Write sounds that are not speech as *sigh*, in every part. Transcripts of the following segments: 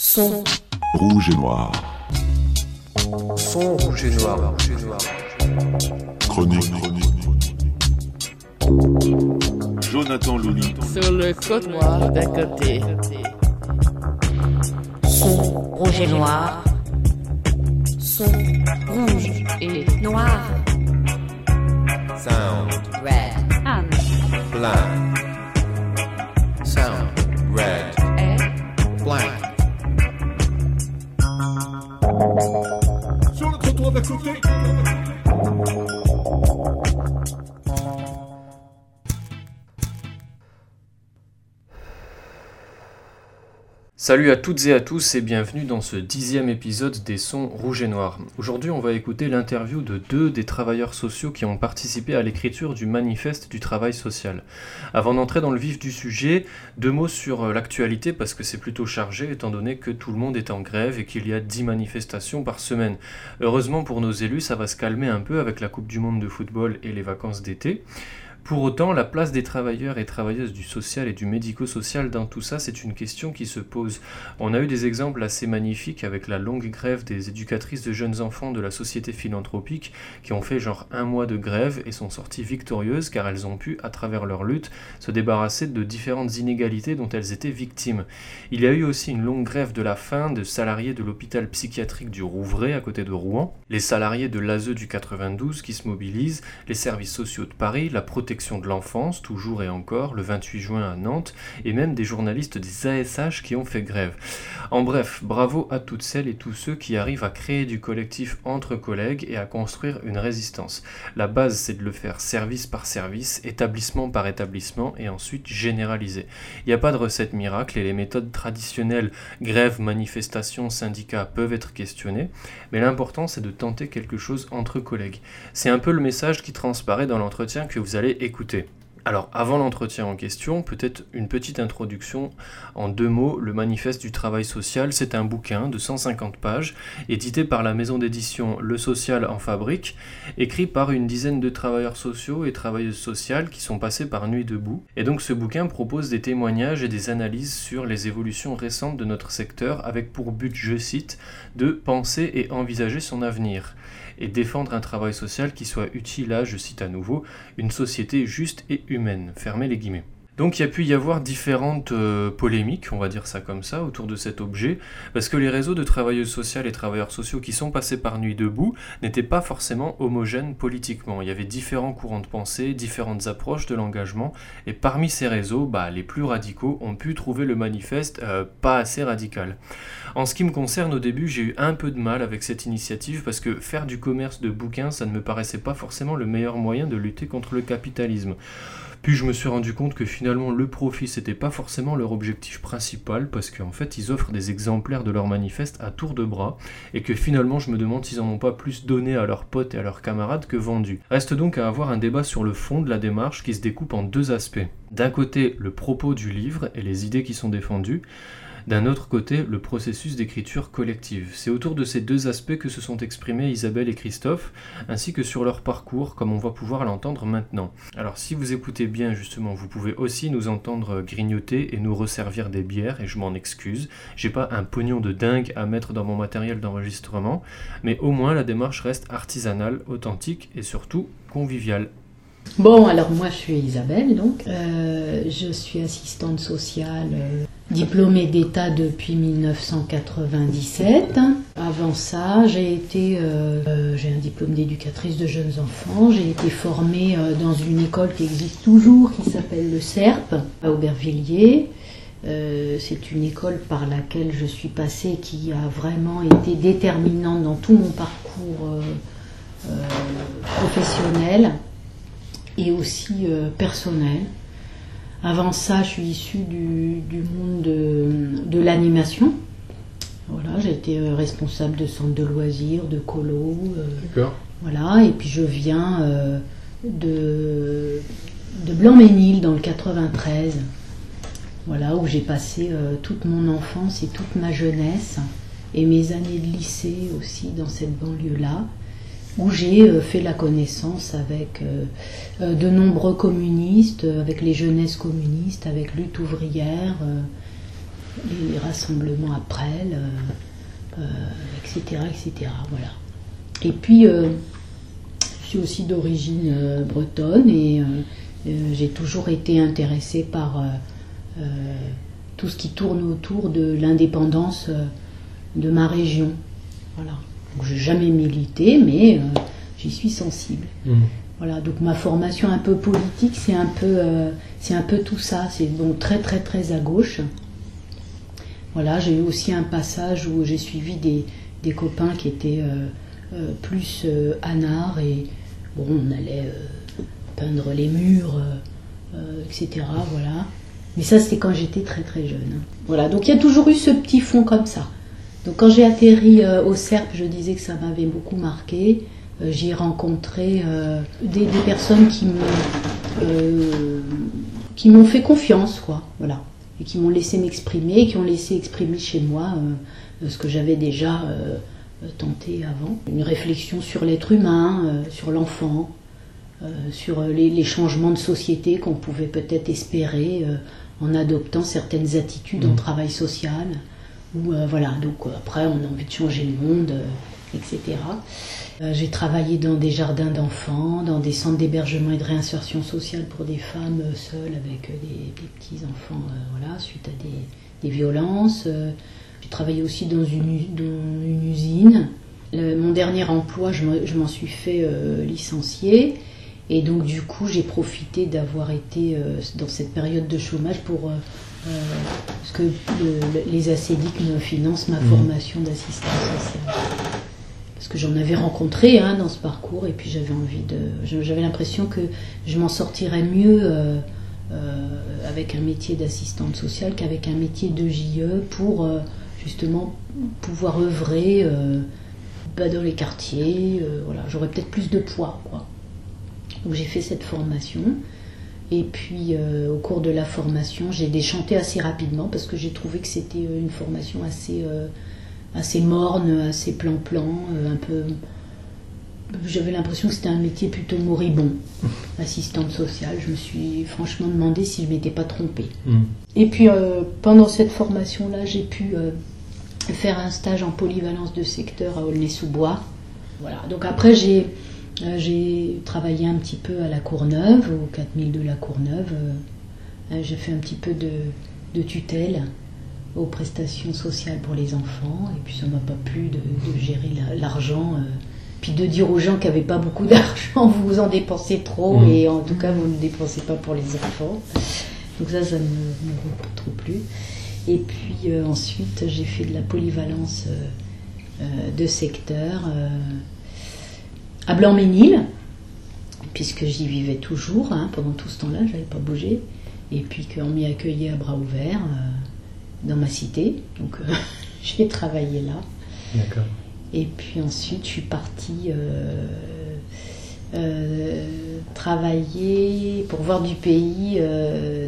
Son. Rouge et noir. Son rouge et noir. Chronique. Jonathan Louni. Sur le côte noir d'un côté. Son. Rouge et noir. Son. Rouge et noir. Sound. Red. Anne. Blank. Le trottoir Salut à toutes et à tous et bienvenue dans ce dixième épisode des sons rouges et noirs. Aujourd'hui on va écouter l'interview de deux des travailleurs sociaux qui ont participé à l'écriture du manifeste du travail social. Avant d'entrer dans le vif du sujet, deux mots sur euh, l'actualité parce que c'est plutôt chargé étant donné que tout le monde est en grève et qu'il y a 10 manifestations par semaine. Heureusement pour nos élus ça va se calmer un peu avec la Coupe du Monde de football et les vacances d'été. Pour autant, la place des travailleurs et travailleuses du social et du médico-social dans tout ça, c'est une question qui se pose. On a eu des exemples assez magnifiques avec la longue grève des éducatrices de jeunes enfants de la société philanthropique qui ont fait genre un mois de grève et sont sorties victorieuses car elles ont pu, à travers leur lutte, se débarrasser de différentes inégalités dont elles étaient victimes. Il y a eu aussi une longue grève de la faim de salariés de l'hôpital psychiatrique du Rouvray à côté de Rouen, les salariés de l'ASE du 92 qui se mobilisent, les services sociaux de Paris, la protection de l'enfance, toujours et encore, le 28 juin à Nantes, et même des journalistes des ASH qui ont fait grève. En bref, bravo à toutes celles et tous ceux qui arrivent à créer du collectif entre collègues et à construire une résistance. La base, c'est de le faire service par service, établissement par établissement, et ensuite généraliser. Il n'y a pas de recette miracle et les méthodes traditionnelles, grève, manifestation, syndicats, peuvent être questionnées, mais l'important, c'est de tenter quelque chose entre collègues. C'est un peu le message qui transparaît dans l'entretien que vous allez Alors, avant l'entretien en question, peut-être une petite introduction en deux mots. Le Manifeste du travail social, c'est un bouquin de 150 pages, édité par la maison d'édition Le Social en Fabrique, écrit par une dizaine de travailleurs sociaux et travailleuses sociales qui sont passés par Nuit debout. Et donc, ce bouquin propose des témoignages et des analyses sur les évolutions récentes de notre secteur, avec pour but, je cite, de penser et envisager son avenir et défendre un travail social qui soit utile à, je cite à nouveau, une société juste et humaine. Fermez les guillemets. Donc il y a pu y avoir différentes euh, polémiques, on va dire ça comme ça, autour de cet objet, parce que les réseaux de travailleuses sociales et travailleurs sociaux qui sont passés par Nuit debout n'étaient pas forcément homogènes politiquement. Il y avait différents courants de pensée, différentes approches de l'engagement, et parmi ces réseaux, bah, les plus radicaux ont pu trouver le manifeste euh, pas assez radical. En ce qui me concerne, au début, j'ai eu un peu de mal avec cette initiative parce que faire du commerce de bouquins, ça ne me paraissait pas forcément le meilleur moyen de lutter contre le capitalisme. Puis je me suis rendu compte que finalement le profit c'était pas forcément leur objectif principal parce qu'en fait ils offrent des exemplaires de leur manifeste à tour de bras et que finalement je me demande s'ils en ont pas plus donné à leurs potes et à leurs camarades que vendu. Reste donc à avoir un débat sur le fond de la démarche qui se découpe en deux aspects. D'un côté le propos du livre et les idées qui sont défendues, d'un autre côté, le processus d'écriture collective. C'est autour de ces deux aspects que se sont exprimés Isabelle et Christophe, ainsi que sur leur parcours, comme on va pouvoir l'entendre maintenant. Alors si vous écoutez bien justement, vous pouvez aussi nous entendre grignoter et nous resservir des bières, et je m'en excuse. J'ai pas un pognon de dingue à mettre dans mon matériel d'enregistrement, mais au moins la démarche reste artisanale, authentique et surtout conviviale. Bon, alors moi je suis Isabelle, donc Euh, je suis assistante sociale, euh, diplômée d'État depuis 1997. Avant ça, j'ai été, euh, j'ai un diplôme d'éducatrice de jeunes enfants. J'ai été formée dans une école qui existe toujours, qui s'appelle le CERP à Aubervilliers. C'est une école par laquelle je suis passée qui a vraiment été déterminante dans tout mon parcours professionnel et aussi euh, personnel. Avant ça, je suis issue du, du monde de, de l'animation. Voilà, j'ai été euh, responsable de centre de loisirs, de colo. euh, D'accord. voilà, et puis je viens de, de Blanc-Ménil dans le 93. Voilà, où j'ai passé euh, toute mon enfance et toute ma jeunesse et mes années de lycée aussi dans cette banlieue-là, où j'ai euh, fait la connaissance avec euh, euh, de nombreux communistes, avec les jeunesses communistes, avec lutte ouvrière. les rassemblements après, le- euh, etc., etc. Voilà. Et puis, je suis aussi d'origine bretonne et j'ai toujours été intéressée par tout ce qui tourne autour de l'indépendance de ma région. Voilà. Donc, j'ai jamais milité, mais euh, j'y suis sensible. Voilà, donc ma formation un peu politique, c'est un peu, euh, c'est un peu tout ça. C'est donc très très très à gauche. Voilà, j'ai eu aussi un passage où j'ai suivi des, des copains qui étaient euh, euh, plus anards et bon, on allait peindre les murs, etc. Voilà. Mais ça, c'était quand j'étais très très jeune. Voilà, donc il y a toujours eu ce petit fond comme ça. Donc quand j'ai atterri euh, au CERP, je disais que ça m'avait beaucoup marqué. Euh, J'y ai rencontré euh, des, des personnes qui m'ont euh, qui m'ont fait confiance, quoi. Voilà. Et qui m'ont laissé m'exprimer, qui ont laissé exprimer chez moi ce que j'avais déjà tenté avant. Une réflexion sur l'être humain, sur l'enfant, sur les, les changements de société qu'on pouvait peut-être espérer en adoptant certaines attitudes en travail social. Euh, voilà, donc euh, après on a envie de changer le monde, euh, etc. J'ai travaillé dans des jardins d'enfants, dans des centres d'hébergement et de réinsertion sociale pour des femmes seules avec des, des petits enfants, euh, voilà, suite à des, violences. J'ai travaillé aussi dans une, usine. Mon dernier emploi, je me- je m'en suis fait licencier. Et donc du coup, j'ai profité d'avoir été dans cette période de chômage pour... euh, parce que le- le- les ACDIC me financent ma formation d'assistance sociale. Parce que j'en avais rencontré hein, dans ce parcours et puis j'avais envie de... J'avais l'impression que je m'en sortirais mieux euh, euh, avec un métier d'assistante sociale qu'avec un métier de JE pour euh, justement pouvoir œuvrer bah, dans les quartiers. voilà, J'aurais peut-être plus de poids. Quoi. Donc j'ai fait cette formation. Et puis euh, au cours de la formation, j'ai déchanté assez rapidement parce que j'ai trouvé que c'était euh, une formation assez, euh, assez morne, assez plan-plan, euh, un peu. J'avais l'impression que c'était un métier plutôt moribond, *laughs* assistante sociale. Je me suis franchement demandé si je m'étais pas trompée. Et puis pendant cette formation-là, j'ai pu faire un stage en polyvalence de secteur à Aulnay-sous-Bois. Voilà. Donc après, j'ai j'ai travaillé un petit peu à la Courneuve, au 4000 de la Courneuve. Euh, euh, j'ai fait un petit peu de, de tutelle aux prestations sociales pour les enfants. Et puis ça m'a pas plu de, de gérer la- l'argent. euh, puis de dire aux gens qui n'avaient pas beaucoup *laughs* d'argent, vous en dépensez trop Mhm. et en tout cas vous ne dépensez pas pour les enfants. Donc ça, ça ne me me trop plu. Et puis euh, ensuite, j'ai fait de la polyvalence euh, euh, de secteur euh, à Blanc-Ménil, puisque j'y vivais toujours hein, pendant tout ce temps-là, je n'avais pas bougé. Et puis qu'on m'y accueillait à bras ouverts euh, dans ma cité. Donc euh, *laughs* j'ai travaillé là. D'accord. Et puis ensuite, je suis partie euh, euh, travailler pour voir du pays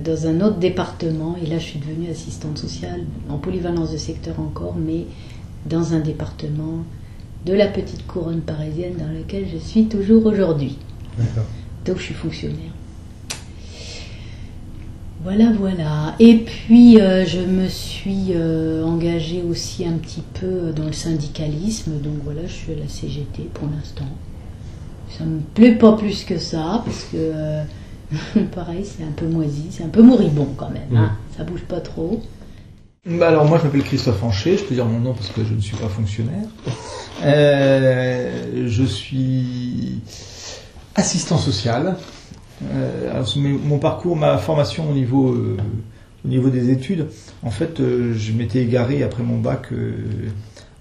dans un autre département. Et là, je suis devenue assistante sociale en polyvalence de secteur encore, mais dans un département de la petite couronne parisienne dans lequel je suis toujours aujourd'hui. Donc, je suis fonctionnaire. Voilà, voilà. Et puis, euh, je me suis euh, engagée aussi un petit peu dans le syndicalisme. Donc voilà, je suis à la CGT pour l'instant. Ça me plaît pas plus que ça, parce que, euh, *laughs* pareil, c'est un peu moisi, c'est un peu moribond quand même. hein. Ça bouge pas trop. Bah alors moi je m'appelle Christophe Hanché, je peux dire mon nom parce que je ne suis pas fonctionnaire. Euh, je suis assistant social. Euh, mon parcours, ma formation au niveau, euh, au niveau des études, en fait euh, je m'étais égaré après mon bac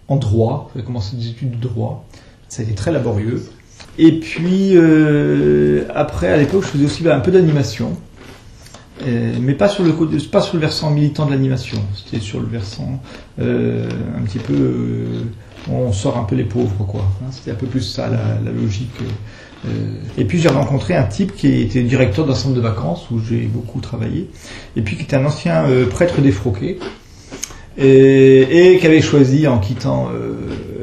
en droit, j'ai commencé des études de droit, ça a été très laborieux. Et puis après à l'époque je faisais aussi bah, un peu d'animation. Euh, mais pas sur le pas sur le versant militant de l'animation. C'était sur le versant euh, un petit peu, euh, on sort un peu les pauvres quoi. Hein, C'était un peu plus ça la, la logique. euh. Et puis j'ai rencontré un type qui était directeur d'un centre de vacances où j'ai beaucoup travaillé, et puis qui était un ancien euh, prêtre défroqué et, et qui avait choisi en quittant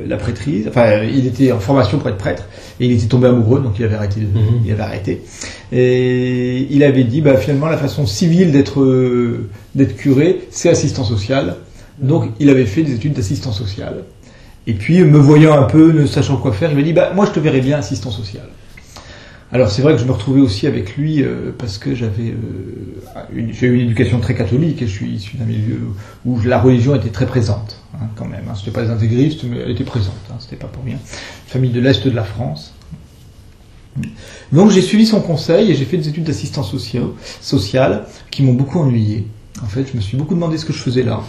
la prêtrise. Enfin, il était en formation pour être prêtre et il était tombé amoureux, donc il avait arrêté. De, Mhm. Il avait arrêté. Et il avait dit, bah, finalement, la façon civile d'être d'être curé, c'est assistant social. Donc il avait fait des études d'assistant social. Et puis me voyant un peu, ne sachant quoi faire, il m'a dit bah moi je te verrais bien assistant social. Alors c'est vrai que je me retrouvais aussi avec lui euh, parce que j'avais euh, une, j'ai eu une éducation très catholique et je suis issu d'un milieu où la religion était très présente hein, quand même. Hein. C'était pas des intégristes mais elle était présente. Hein, c'était pas pour rien. Famille de l'est de la France. Donc j'ai suivi son conseil et j'ai fait des études d'assistance social, sociale qui m'ont beaucoup ennuyé. En fait, je me suis beaucoup demandé ce que je faisais là.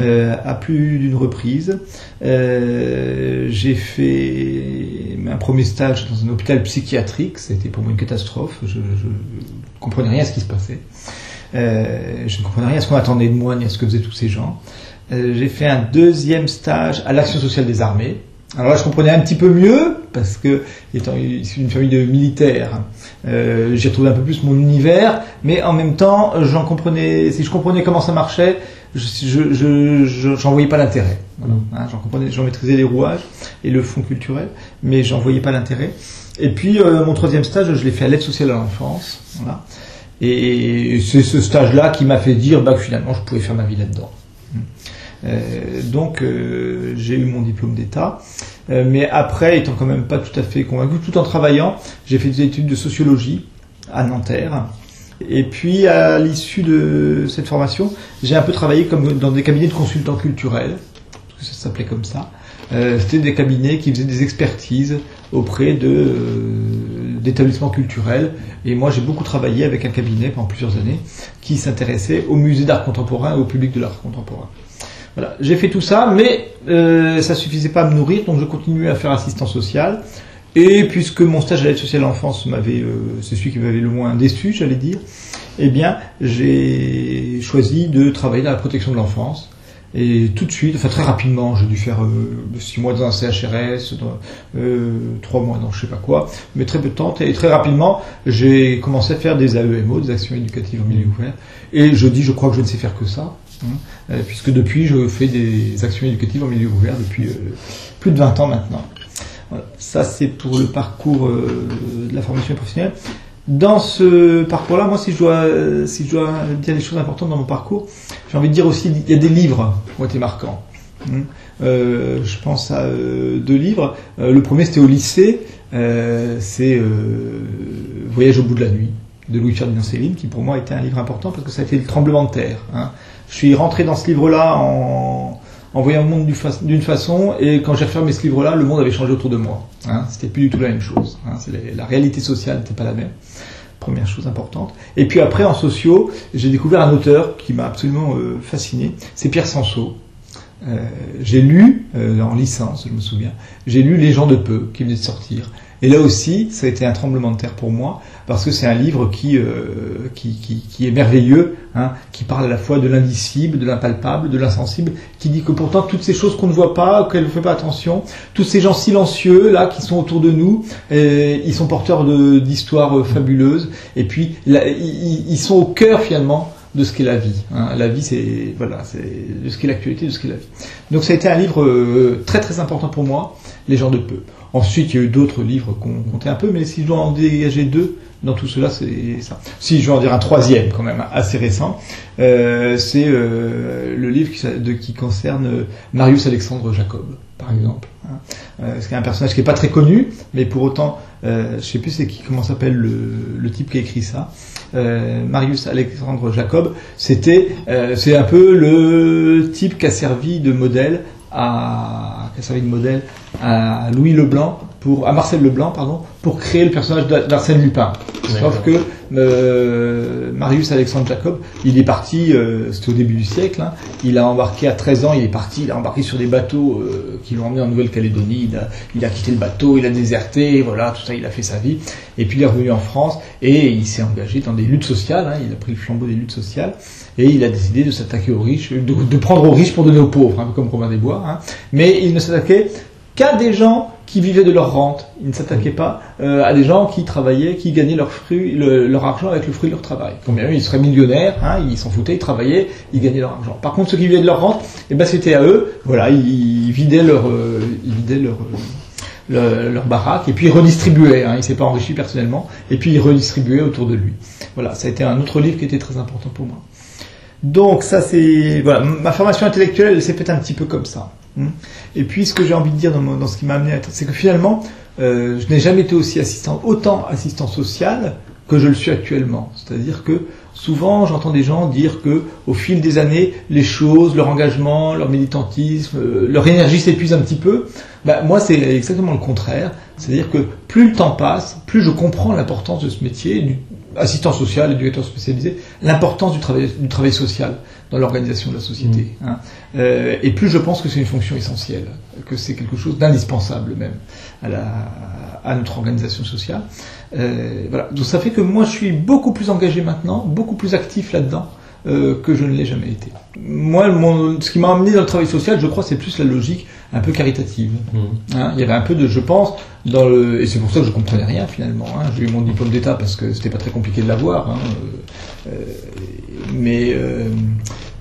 Euh, à plus d'une reprise. Euh, j'ai fait un premier stage dans un hôpital psychiatrique, c'était pour moi une catastrophe, je ne comprenais rien à ce qui se passait. Euh, je ne comprenais rien à ce qu'on attendait de moi ni à ce que faisaient tous ces gens. Euh, j'ai fait un deuxième stage à l'action sociale des armées. Alors là, je comprenais un petit peu mieux, parce que, étant issu d'une famille de militaires, euh, j'ai trouvé un peu plus mon univers, mais en même temps, j'en comprenais, si je comprenais comment ça marchait, je, je, je, j'en voyais pas l'intérêt. Voilà. Hein, j'en comprenais, j'en maîtrisais les rouages et le fond culturel, mais j'en voyais pas l'intérêt. Et puis, euh, mon troisième stage, je l'ai fait à l'aide sociale à l'enfance. Voilà. Et c'est ce stage-là qui m'a fait dire bah, que finalement, je pouvais faire ma vie là-dedans. Euh, donc euh, j'ai eu mon diplôme d'État, euh, mais après, étant quand même pas tout à fait convaincu, tout en travaillant, j'ai fait des études de sociologie à Nanterre. Et puis à l'issue de cette formation, j'ai un peu travaillé comme dans des cabinets de consultants culturels, parce que ça s'appelait comme ça. C'était des cabinets qui faisaient des expertises auprès d'établissements culturels. Et moi, j'ai beaucoup travaillé avec un cabinet pendant plusieurs années qui s'intéressait au musée d'art contemporain et au public de l'art contemporain. J'ai fait tout ça, mais euh, ça suffisait pas à me nourrir, donc je continuais à faire assistant social. Et puisque mon stage à l'aide sociale à l'enfance m'avait, euh, c'est celui qui m'avait le moins déçu, j'allais dire, eh bien, j'ai choisi de travailler dans la protection de l'enfance. Et tout de suite, enfin très rapidement, j'ai dû faire euh, six mois dans un CHRS, dans, euh, trois mois dans je sais pas quoi, mais très peu de temps. Et très rapidement, j'ai commencé à faire des AEMO, des actions éducatives en milieu ouvert. Et je dis, je crois que je ne sais faire que ça, hein, euh, puisque depuis, je fais des actions éducatives en milieu ouvert depuis euh, plus de 20 ans maintenant. Voilà. Ça, c'est pour le parcours euh, de la formation professionnelle. Dans ce parcours-là, moi, si je dois, dire des choses importantes dans mon parcours, j'ai envie de dire aussi, il y a des livres qui ont été marquants. Euh, je pense à deux livres. Le premier, c'était au lycée. C'est Voyage au bout de la nuit de Louis-Ferdinand Céline, qui pour moi était un livre important parce que ça a été le tremblement de terre. Hein. Je suis rentré dans ce livre-là en, en voyant le monde d'une façon, et quand j'ai refermé ce livre-là, le monde avait changé autour de moi. Hein. C'était plus du tout la même chose. Hein. La réalité sociale n'était pas la même. Première chose importante. Et puis après, en sociaux, j'ai découvert un auteur qui m'a absolument euh, fasciné. C'est Pierre Sansot. Euh, j'ai lu, euh, en licence, je me souviens, j'ai lu Les gens de peu, qui venait de sortir. Et là aussi, ça a été un tremblement de terre pour moi, parce que c'est un livre qui, euh, qui, qui, est merveilleux, hein, qui parle à la fois de l'indicible, de l'impalpable, de l'insensible, qui dit que pourtant toutes ces choses qu'on ne voit pas, auxquelles on ne fait pas attention, tous ces gens silencieux là qui sont autour de nous, euh, ils sont porteurs d'histoires euh, fabuleuses, et puis ils, sont au cœur finalement de ce qu'est la vie. hein. La vie, c'est voilà, c'est de ce qu'est l'actualité, de ce qu'est la vie. Donc ça a été un livre très très important pour moi, Les gens de peu. Ensuite, il y a eu d'autres livres qu'on comptait un peu, mais si je dois en dégager deux dans tout cela, c'est ça. Si je vais en dire un troisième, quand même assez récent, euh, c'est euh, le livre qui, de- qui concerne euh, Marius Alexandre Jacob, par exemple. hein. C'est un personnage qui est pas très connu, mais pour autant, je sais plus c'est qui, comment s'appelle le, type qui a écrit ça. Marius Alexandre Jacob, c'était, c'est un peu le type qui a servi de modèle à, qui a servi de modèle à Louis Leblanc pour, à Marcel Leblanc, pardon, pour créer le personnage d'A- d'Arsène Lupin. Sauf que euh, Marius Alexandre Jacob, il est parti, euh, c'était au début du siècle, hein, il a embarqué à 13 ans, il est parti, il a embarqué sur des bateaux euh, qui l'ont emmené en Nouvelle-Calédonie, il a, il a quitté le bateau, il a déserté, voilà, tout ça, il a fait sa vie, et puis il est revenu en France, et il s'est engagé dans des luttes sociales, hein, il a pris le flambeau des luttes sociales, et il a décidé de s'attaquer aux riches, de, prendre aux riches pour donner aux pauvres, un peu comme Robin des Bois, hein, mais il ne s'attaquait qu'à des gens qui vivaient de leur rente. Ils ne s'attaquaient pas euh, à des gens qui travaillaient, qui gagnaient leur, fruit, le- leur argent avec le fruit de leur travail. Combien ils seraient millionnaires, hein, ils s'en foutaient, ils travaillaient, ils gagnaient leur argent. Par contre, ceux qui vivaient de leur rente, eh ben, c'était à eux, voilà, ils, vidaient leur, euh, ils vidaient leur, euh, le- leur baraque et puis ils redistribuaient. Hein, il s'est pas enrichi personnellement et puis ils redistribuaient autour de lui. Voilà, ça a été un autre livre qui était très important pour moi. Donc ça c'est voilà, ma formation intellectuelle elle s'est faite un petit peu comme ça. Hmm. Et puis ce que j'ai envie de dire dans, dans ce qui m'a amené à être, c'est que finalement euh, je n'ai jamais été aussi assistant, autant assistant social que je le suis actuellement. C'est-à-dire que souvent j'entends des gens dire que au fil des années les choses, leur engagement, leur militantisme, euh, leur énergie s'épuise un petit peu. Bah, moi c'est exactement le contraire. C'est-à-dire que plus le temps passe, plus je comprends l'importance de ce métier, assistant social, éducateur spécialisé, l'importance du travail, du travail social dans l'organisation de la société. hein. Euh, et plus je pense que c'est une fonction essentielle, que c'est quelque chose d'indispensable même à, la, à notre organisation sociale. Euh, voilà. Donc ça fait que moi je suis beaucoup plus engagé maintenant, beaucoup plus actif là-dedans euh, que je ne l'ai jamais été. Moi, mon, ce qui m'a amené dans le travail social, je crois, c'est plus la logique un peu caritative. Hein, il y avait un peu de, je pense, dans le, et c'est pour ça que je comprenais rien finalement. hein. J'ai eu mon diplôme d'État parce que c'était pas très compliqué de l'avoir, hein, euh, euh, mais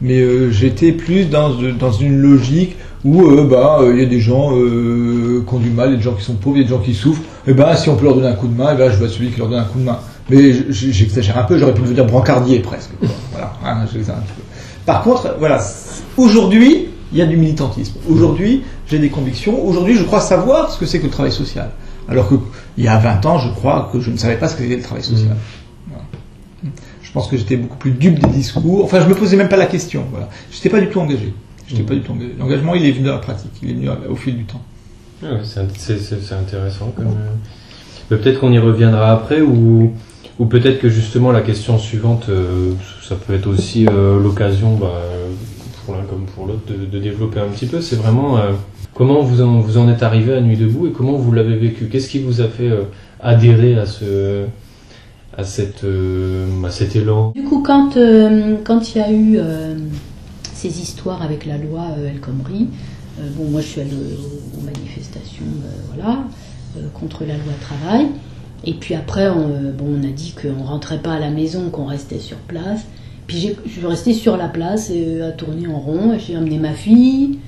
mais euh, j'étais plus dans dans une logique où euh, bah euh, il y a des gens qui ont du mal, il y a des gens qui sont pauvres, il y a des gens qui souffrent. Et ben si on peut leur donner un coup de main, et ben je vais celui qui leur donne un coup de main. Mais j'exagère un peu, j'aurais pu devenir brancardier presque. Voilà, hein, un. Par contre, voilà, aujourd'hui, il y a du militantisme. Aujourd'hui, j'ai des convictions. Aujourd'hui, je crois savoir ce que c'est que le travail social. Alors que il y a 20 ans, je crois que je ne savais pas ce que c'était le travail social. Voilà. Je pense que j'étais beaucoup plus dupe des discours. Enfin, je me posais même pas la question. Voilà. J'étais pas du tout engagé. J'étais pas du tout engagé. L'engagement, il est venu dans la pratique. Il est venu au fil du temps. Ah ouais, c'est int- c'est- c'est- c'est intéressant. Comme, euh, peut-être qu'on y reviendra après, ou, ou peut-être que justement la question suivante, euh, ça peut être aussi euh, l'occasion, bah, pour l'un comme pour l'autre, de, développer un petit peu. C'est vraiment euh, comment vous en, vous en êtes arrivé à Nuit debout et comment vous l'avez vécu? Qu'est-ce qui vous a fait adhérer à ce, à cette, à cet élan? Du coup, quand quand il y a eu ces histoires avec la loi El Khomri, bon, moi je suis allée aux, aux manifestations, voilà, contre la loi travail. Et puis après, on, euh, bon, on a dit qu'on rentrait pas à la maison, qu'on restait sur place. Puis je suis restée sur la place et, euh, à tourner en rond. J'ai amené ma fille,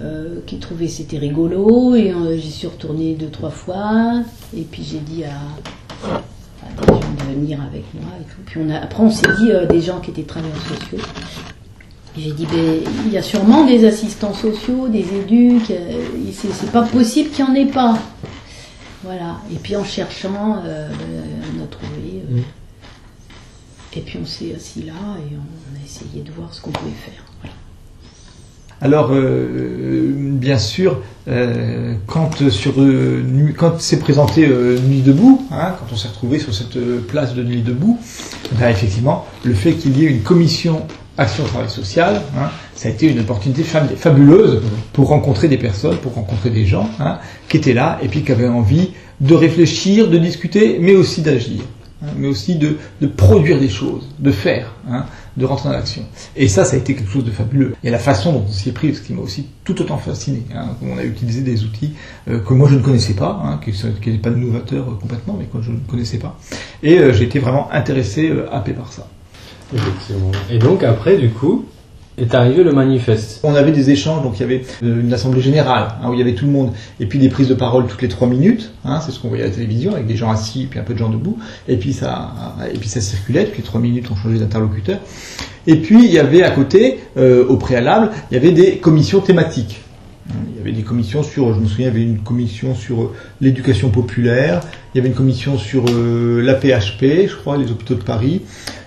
euh, qui trouvait c'était rigolo, et euh, j'y suis retournée deux trois fois. Et puis j'ai dit à, des gens de venir avec moi et. Puis on a, après on s'est dit des gens qui étaient travailleurs sociaux. J'ai dit, ben, il y a sûrement des assistants sociaux, des c'est c'est pas possible qu'il n'y en ait pas. Voilà. Et puis en cherchant, euh, on a trouvé. euh, et puis on s'est assis là et on a essayé de voir ce qu'on pouvait faire. Voilà. Alors, euh, bien sûr, euh, quand sur euh, quand s'est présenté Nuit debout, hein, quand on s'est retrouvé sur cette place de Nuit debout, ben, effectivement, le fait qu'il y ait une commission action travail social, hein, ça a été une opportunité fab- fabuleuse pour rencontrer des personnes, pour rencontrer des gens hein, qui étaient là et puis qui avaient envie de réfléchir, de discuter, mais aussi d'agir, hein, mais aussi de, de produire des choses, de faire, hein, de rentrer dans l'action. Et ça, ça a été quelque chose de fabuleux. Et la façon dont on s'y est pris, ce qui m'a aussi tout autant fasciné. Hein, on a utilisé des outils euh, que moi je ne connaissais pas, hein, qui n'étaient pas novateurs euh, complètement, mais que je ne connaissais pas. Et euh, j'ai été vraiment intéressé, euh, happé par ça. Et donc après, du coup, est arrivé le manifeste. On avait des échanges, donc il y avait euh, une assemblée générale hein, où il y avait tout le monde, et puis des prises de parole toutes les trois minutes. Hein, c'est ce qu'on voyait à la télévision avec des gens assis puis un peu de gens debout. Et puis ça, et puis ça circulait. Trois minutes, on changeait d'interlocuteur. Et puis il y avait à côté, euh, au préalable, il y avait des commissions thématiques. Hein, Il y avait des commissions sur, je me souviens, il y avait une commission sur euh, l'éducation populaire, il y avait une commission sur euh, la PHP, je crois, les hôpitaux de Paris.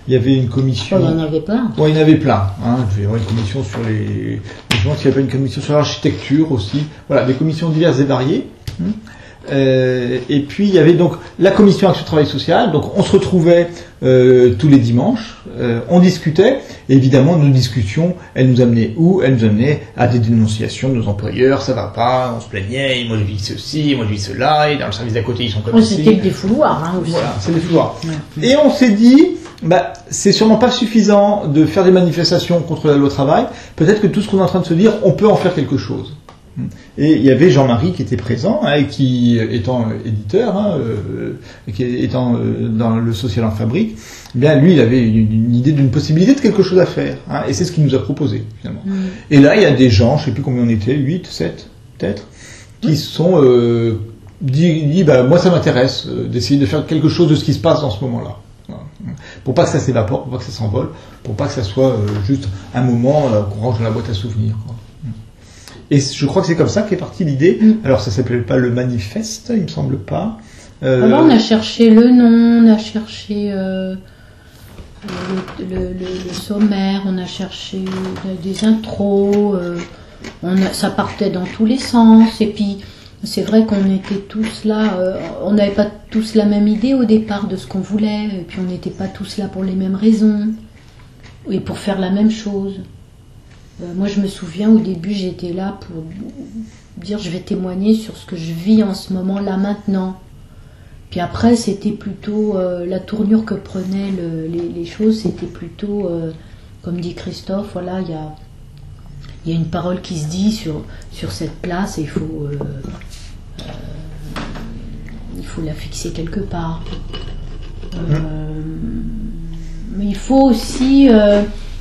Il y avait une commission. Il y en avait plein. Il y en avait plein. Hein. Il y avoir une commission sur les. Je pense qu'il y avait une commission sur l'architecture aussi. Voilà, des commissions diverses et variées. Hum. Euh, et puis il y avait donc la commission action travail social. Donc on se retrouvait euh, tous les dimanches, euh, on discutait. Et évidemment, nos discussions, elles nous amenaient où? Elles nous amenaient à des dénonciations de nos employeurs. Ça va pas, on se plaignait. Moi je vis ceci, moi je vis cela. Et dans le service d'à côté, ils sont comme ci. C'était le défouloir hein, aussi. Voilà, c'est des fouloirs. Et on s'est dit, bah, c'est sûrement pas suffisant de faire des manifestations contre la loi travail. Peut-être que tout ce qu'on est en train de se dire, on peut en faire quelque chose. Et il y avait Jean-Marie qui était présent, hein, et qui, étant euh, éditeur, hein, euh, qui étant euh, dans le social en fabrique, eh bien lui, il avait une, une idée d'une possibilité de quelque chose à faire. hein, et c'est ce qu'il nous a proposé, finalement. Et là, il y a des gens, je sais plus combien on était, 8, 7, peut-être, qui se sont euh, dit, dit bah, moi ça m'intéresse euh, d'essayer de faire quelque chose de ce qui se passe dans ce moment-là. Pour pas que ça s'évapore, pour pas que ça s'envole, pour pas que ça soit euh, juste un moment euh, qu'on range dans la boîte à souvenirs. quoi. Et je crois que c'est comme ça qu'est partie l'idée. Mm. Alors ça s'appelait pas le manifeste, il me semble pas. Euh, Alors on a cherché le nom, on a cherché euh, le, le- le- le sommaire, on a cherché des intros, euh, on a- ça partait dans tous les sens. Et puis c'est vrai qu'on était tous là, euh, on n'avait pas tous la même idée au départ de ce qu'on voulait, et puis on n'était pas tous là pour les mêmes raisons et pour faire la même chose. Euh, moi je me souviens au début j'étais là pour dire je vais témoigner sur ce que je vis en ce moment là maintenant. Puis après, c'était plutôt euh, la tournure que prenaient le- les, les choses, c'était plutôt, euh, comme dit Christophe, voilà, il y a, il y a une parole qui se dit sur, sur cette place et il faut, il faut la fixer quelque part. Euh, mais il faut aussi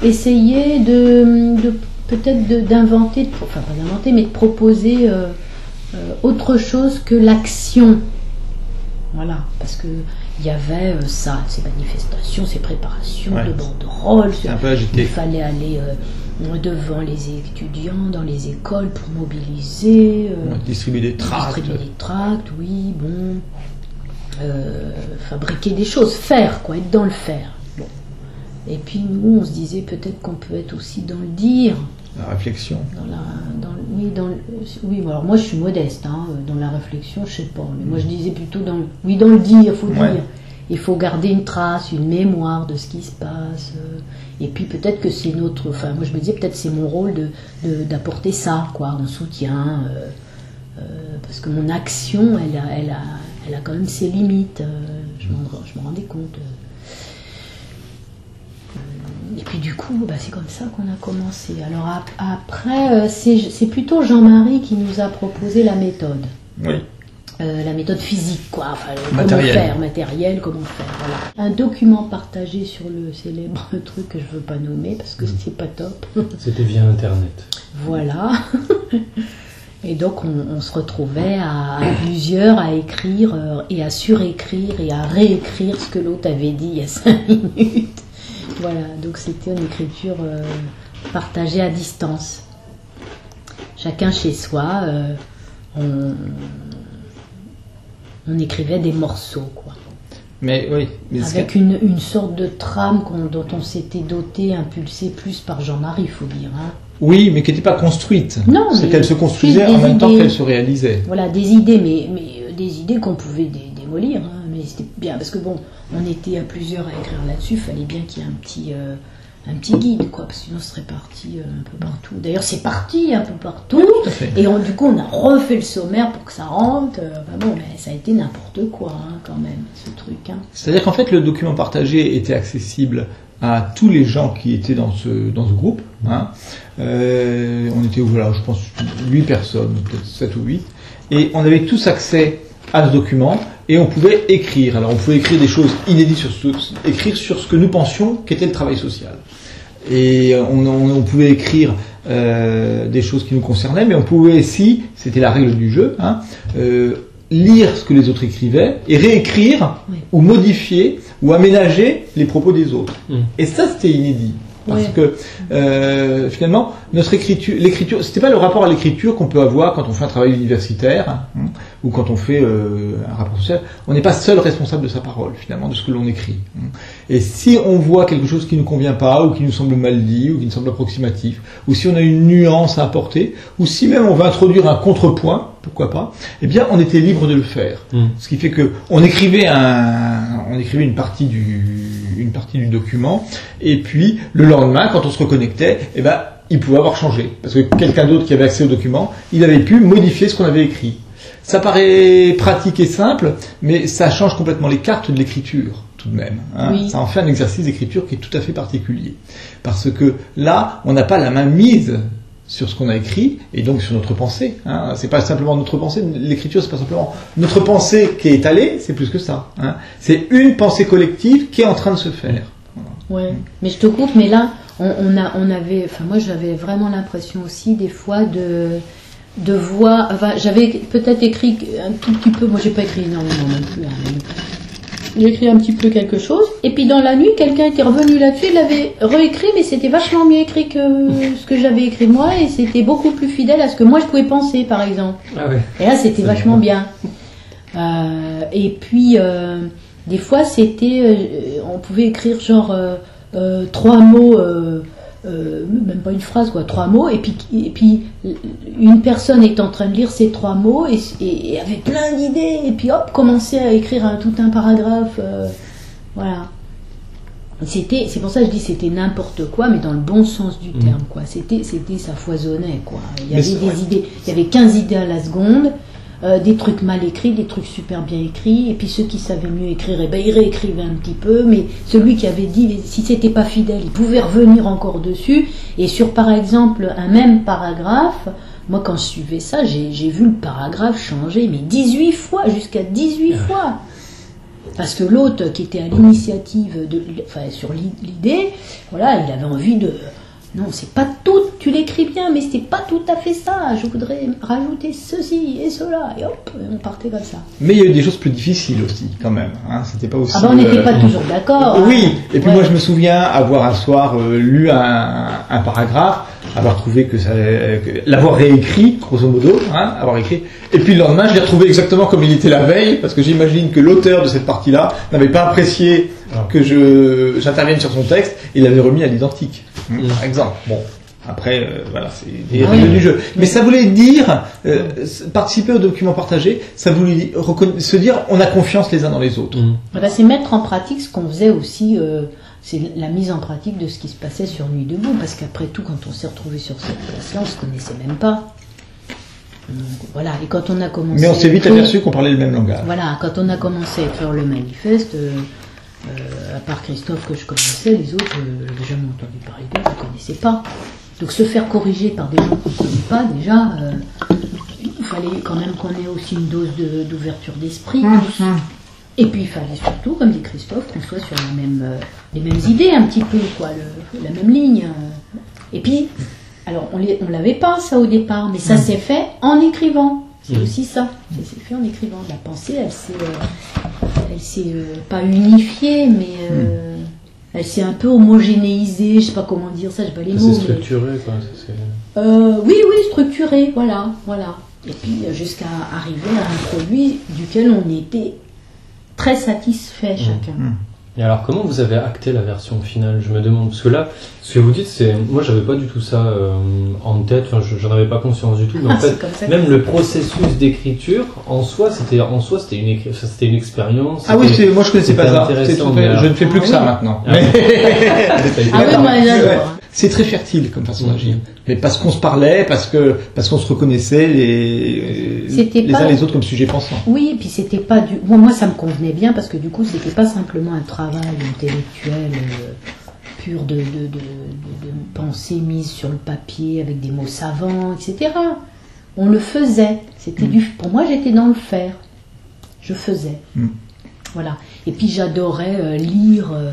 essayer de, de- peut-être d'inventer, enfin pas d'inventer, mais de proposer euh, euh, autre chose que l'action. Voilà, parce que il y avait euh, ça, ces manifestations, ces préparations Ouais. de banderoles. c'est sur- un peu il fallait aller devant les étudiants, dans les écoles pour mobiliser, distribué des tracts. distribuer des tracts, oui, bon, fabriquer des choses, faire quoi, être dans le faire. Et puis nous, on se disait peut-être qu'on peut être aussi dans le dire, La réflexion. dans la, dans, oui, dans, oui. Alors moi, je suis modeste, hein, dans la réflexion, je sais pas, mais moi je disais plutôt dans, le, oui, dans le dire, faut Ouais. dire. Il faut garder une trace, une mémoire de ce qui se passe. euh, Et puis peut-être que c'est notre, enfin moi je me disais peut-être c'est mon rôle de d'apporter ça, quoi, en soutien, euh, euh, parce que mon action, elle a, elle a, elle a quand même ses limites. euh, je m'en rendais compte. Euh. Et puis du coup, bah, c'est comme ça qu'on a commencé. Alors ap- après, euh, c'est plutôt Jean-Marie qui nous a proposé la méthode. Oui. Euh, la méthode physique, quoi. Enfin, Matériel. comment faire, matériel, comment faire. Voilà. Un document partagé sur le célèbre *laughs* truc que je veux pas nommer parce que c'est pas top. *laughs* C'était via Internet. Voilà. *laughs* Et donc on, on se retrouvait à, à plusieurs à écrire euh, et à surécrire et à réécrire ce que l'autre avait dit il y a cinq minutes. Voilà, donc c'était une écriture euh, partagée à distance. Chacun chez soi, euh, on, on écrivait des morceaux, quoi. Mais oui. Mais Avec une, une sorte de trame dont on s'était doté, impulsé plus par Jean-Marie, il faut dire. hein. Oui, mais qui n'était pas construite. Non, C'est qu'elle se construisait en même temps qu'elle se réalisait. Voilà, des idées, mais, mais des idées qu'on pouvait dé- démolir. hein, c'était bien, parce que bon, on était à plusieurs à écrire là-dessus, fallait bien qu'il y ait un petit, euh, un petit guide, quoi, parce que sinon ce serait parti euh, un peu partout. D'ailleurs, c'est parti un peu partout, et on- du coup, on a refait le sommaire pour que ça rentre. euh, bon, mais ça a été n'importe quoi, hein, quand même, ce truc. Hein. C'est-à-dire qu'en fait, le document partagé était accessible à tous les gens qui étaient dans ce, dans ce groupe. hein. On était, voilà, je pense, 8 personnes, peut-être 7 ou 8. Et on avait tous accès à ce document et on pouvait écrire. Alors on pouvait écrire des choses inédites sur ce, écrire sur ce que nous pensions qu'était le travail social. Et on, on- on pouvait écrire euh, des choses qui nous concernaient, mais on pouvait aussi, c'était la règle du jeu, hein, euh, lire ce que les autres écrivaient et réécrire Oui. ou modifier ou aménager les propos des autres. Mm. Et ça, c'était inédit. Parce que euh, finalement, notre écriture, l'écriture, c'était pas le rapport à l'écriture qu'on peut avoir quand on fait un travail universitaire hein, ou quand on fait euh, un rapport social. On n'est pas seul responsable de sa parole, finalement, de ce que l'on écrit. hein. Et si on voit quelque chose qui ne nous convient pas, ou qui nous semble mal dit, ou qui nous semble approximatif, ou si on a une nuance à apporter, ou si même on veut introduire un contrepoint, pourquoi pas, eh bien, on était libre de le faire. Mm. Ce qui fait que on écrivait un, on écrivait une partie du, une partie du document, et puis le lendemain, quand on se reconnectait, eh ben, il pouvait avoir changé, parce que quelqu'un d'autre qui avait accès au document, il avait pu modifier ce qu'on avait écrit. Ça paraît pratique et simple, mais ça change complètement les cartes de l'écriture, tout de même. hein. Oui. Ça en fait un exercice d'écriture qui est tout à fait particulier. Parce que là, on n'a pas la main mise sur ce qu'on a écrit et donc sur notre pensée. Hein. C'est pas simplement notre pensée. L'écriture, c'est pas simplement notre pensée qui est étalée, c'est plus que ça. Hein. C'est une pensée collective qui est en train de se faire. Ouais, mais je te coupe, mais là, on, on a, on avait, enfin moi j'avais vraiment l'impression aussi des fois de, de enfin j'avais peut-être écrit un tout petit peu, moi j'ai pas écrit énormément non plus, hein, j'ai écrit un petit peu quelque chose. Et puis dans la nuit, quelqu'un était revenu là-dessus, il l'avait réécrit, mais c'était vachement mieux écrit que ce que j'avais écrit moi, et c'était beaucoup plus fidèle à ce que moi je pouvais penser, par exemple. Ah ouais. Et là, c'était vachement bien. Euh, et puis, euh, des fois, c'était, euh, on pouvait écrire genre trois mots, euh, même pas une phrase, quoi, trois mots, et puis, et puis une personne est en train de lire ces trois mots et, et- et avait plein d'idées, et puis hop, commençait à écrire un, tout un paragraphe, euh, voilà. C'était, c'est pour ça que je dis c'était n'importe quoi, mais dans le bon sens du terme, quoi. C'était, c'était, ça foisonnait, quoi. Il y Mais avait des vrai. idées, il y avait 15 idées à la seconde, euh, des trucs mal écrits, des trucs super bien écrits, et puis ceux qui savaient mieux écrire, eh ben, ils réécrivaient un petit peu, mais celui qui avait dit, si c'était pas fidèle, il pouvait revenir encore dessus, et sur par exemple un même paragraphe, moi quand je suivais ça, j'ai vu le paragraphe changer, mais 18 fois, jusqu'à 18 fois. Parce que l'autre qui était à l'initiative de, enfin, sur l'i- l'idée, voilà, il avait envie de. Non, c'est pas tout, tu l'écris bien, mais c'est pas tout à fait ça. Je voudrais rajouter ceci et cela, et hop, on partait comme ça. Mais il y a eu des choses plus difficiles aussi, quand même. Hein. C'était pas aussi. Ah ben, on n'était euh, pas toujours d'accord. hein. Oui, et puis Ouais. moi je me souviens avoir un soir euh, lu un, un paragraphe, avoir trouvé que ça, que- l'avoir réécrit, grosso modo, hein, avoir écrit, et puis le lendemain je l'ai retrouvé exactement comme il était la veille, parce que j'imagine que l'auteur de cette partie-là n'avait pas apprécié Ah. que je j'intervienne sur son texte, il l'avait remis à l'identique, Mm. par exemple. Bon. Après, euh, voilà, c'est des Ah règles oui. du jeu. Mais ça voulait dire, euh, participer au document partagé, ça voulait se dire, on a confiance les uns dans les autres. Voilà, c'est mettre en pratique ce qu'on faisait aussi, euh, c'est la mise en pratique de ce qui se passait sur Nuit debout, parce qu'après tout, quand on s'est retrouvé sur cette place-là, on se connaissait même pas. Donc, voilà, et quand on a commencé. Mais on s'est vite aperçu qu'on parlait le même langage. Voilà, quand on a commencé à écrire le manifeste, euh, à part Christophe que je connaissais, les autres, euh, j'avais jamais entendu parler d'eux, je ne connaissais pas. Donc se faire corriger par des gens qu'on ne connaît pas, déjà, euh, il fallait quand même qu'on ait aussi une dose de- d'ouverture d'esprit. tous. Et puis il fallait surtout, comme dit Christophe, qu'on soit sur la même, euh, les mêmes idées un petit peu, quoi, le- la même ligne. Et puis, alors on ne l'avait pas ça au départ, mais ça s'est fait en écrivant. C'est aussi ça. Ça s'est fait en écrivant. La pensée, elle s'est, euh, elle s'est euh, pas unifiée, mais euh, elle s'est un peu homogénéisée. Je sais pas comment dire ça, je pas les mots. C'est mais- structuré, quoi. ça, c'est- euh, oui, oui, structuré, voilà, voilà. Et puis jusqu'à arriver à un produit duquel on était très satisfait chacun. Et alors, comment vous avez acté la version finale? Je me demande. Parce que là, ce que vous dites, c'est. Moi, j'avais pas du tout ça euh, en tête, enfin, je- j'en avais pas conscience du tout. Mais en Ah, fait, même le processus d'écriture, en soi, c'était en soi, c'était une, écri- enfin, c'était une expérience. Ah oui, moi je connaissais pas ça. je ne fais plus que Ah ça oui. maintenant. Ah. Été *laughs* Ah oui, pas moi j'adore. C'est très fertile comme façon d'agir. Mais parce qu'on se parlait, parce que parce qu'on se reconnaissait les, les pas- uns les autres comme sujet pensant. Oui, et puis c'était pas du. Moi, moi, ça me convenait bien parce que du coup, c'était pas simplement un travail intellectuel euh, pur de, de, de, pensée mise sur le papier avec des mots savants, etc. On le faisait. C'était du. Pour moi, j'étais dans le faire. Je faisais. Mm. Voilà. Et puis j'adorais euh, lire. euh,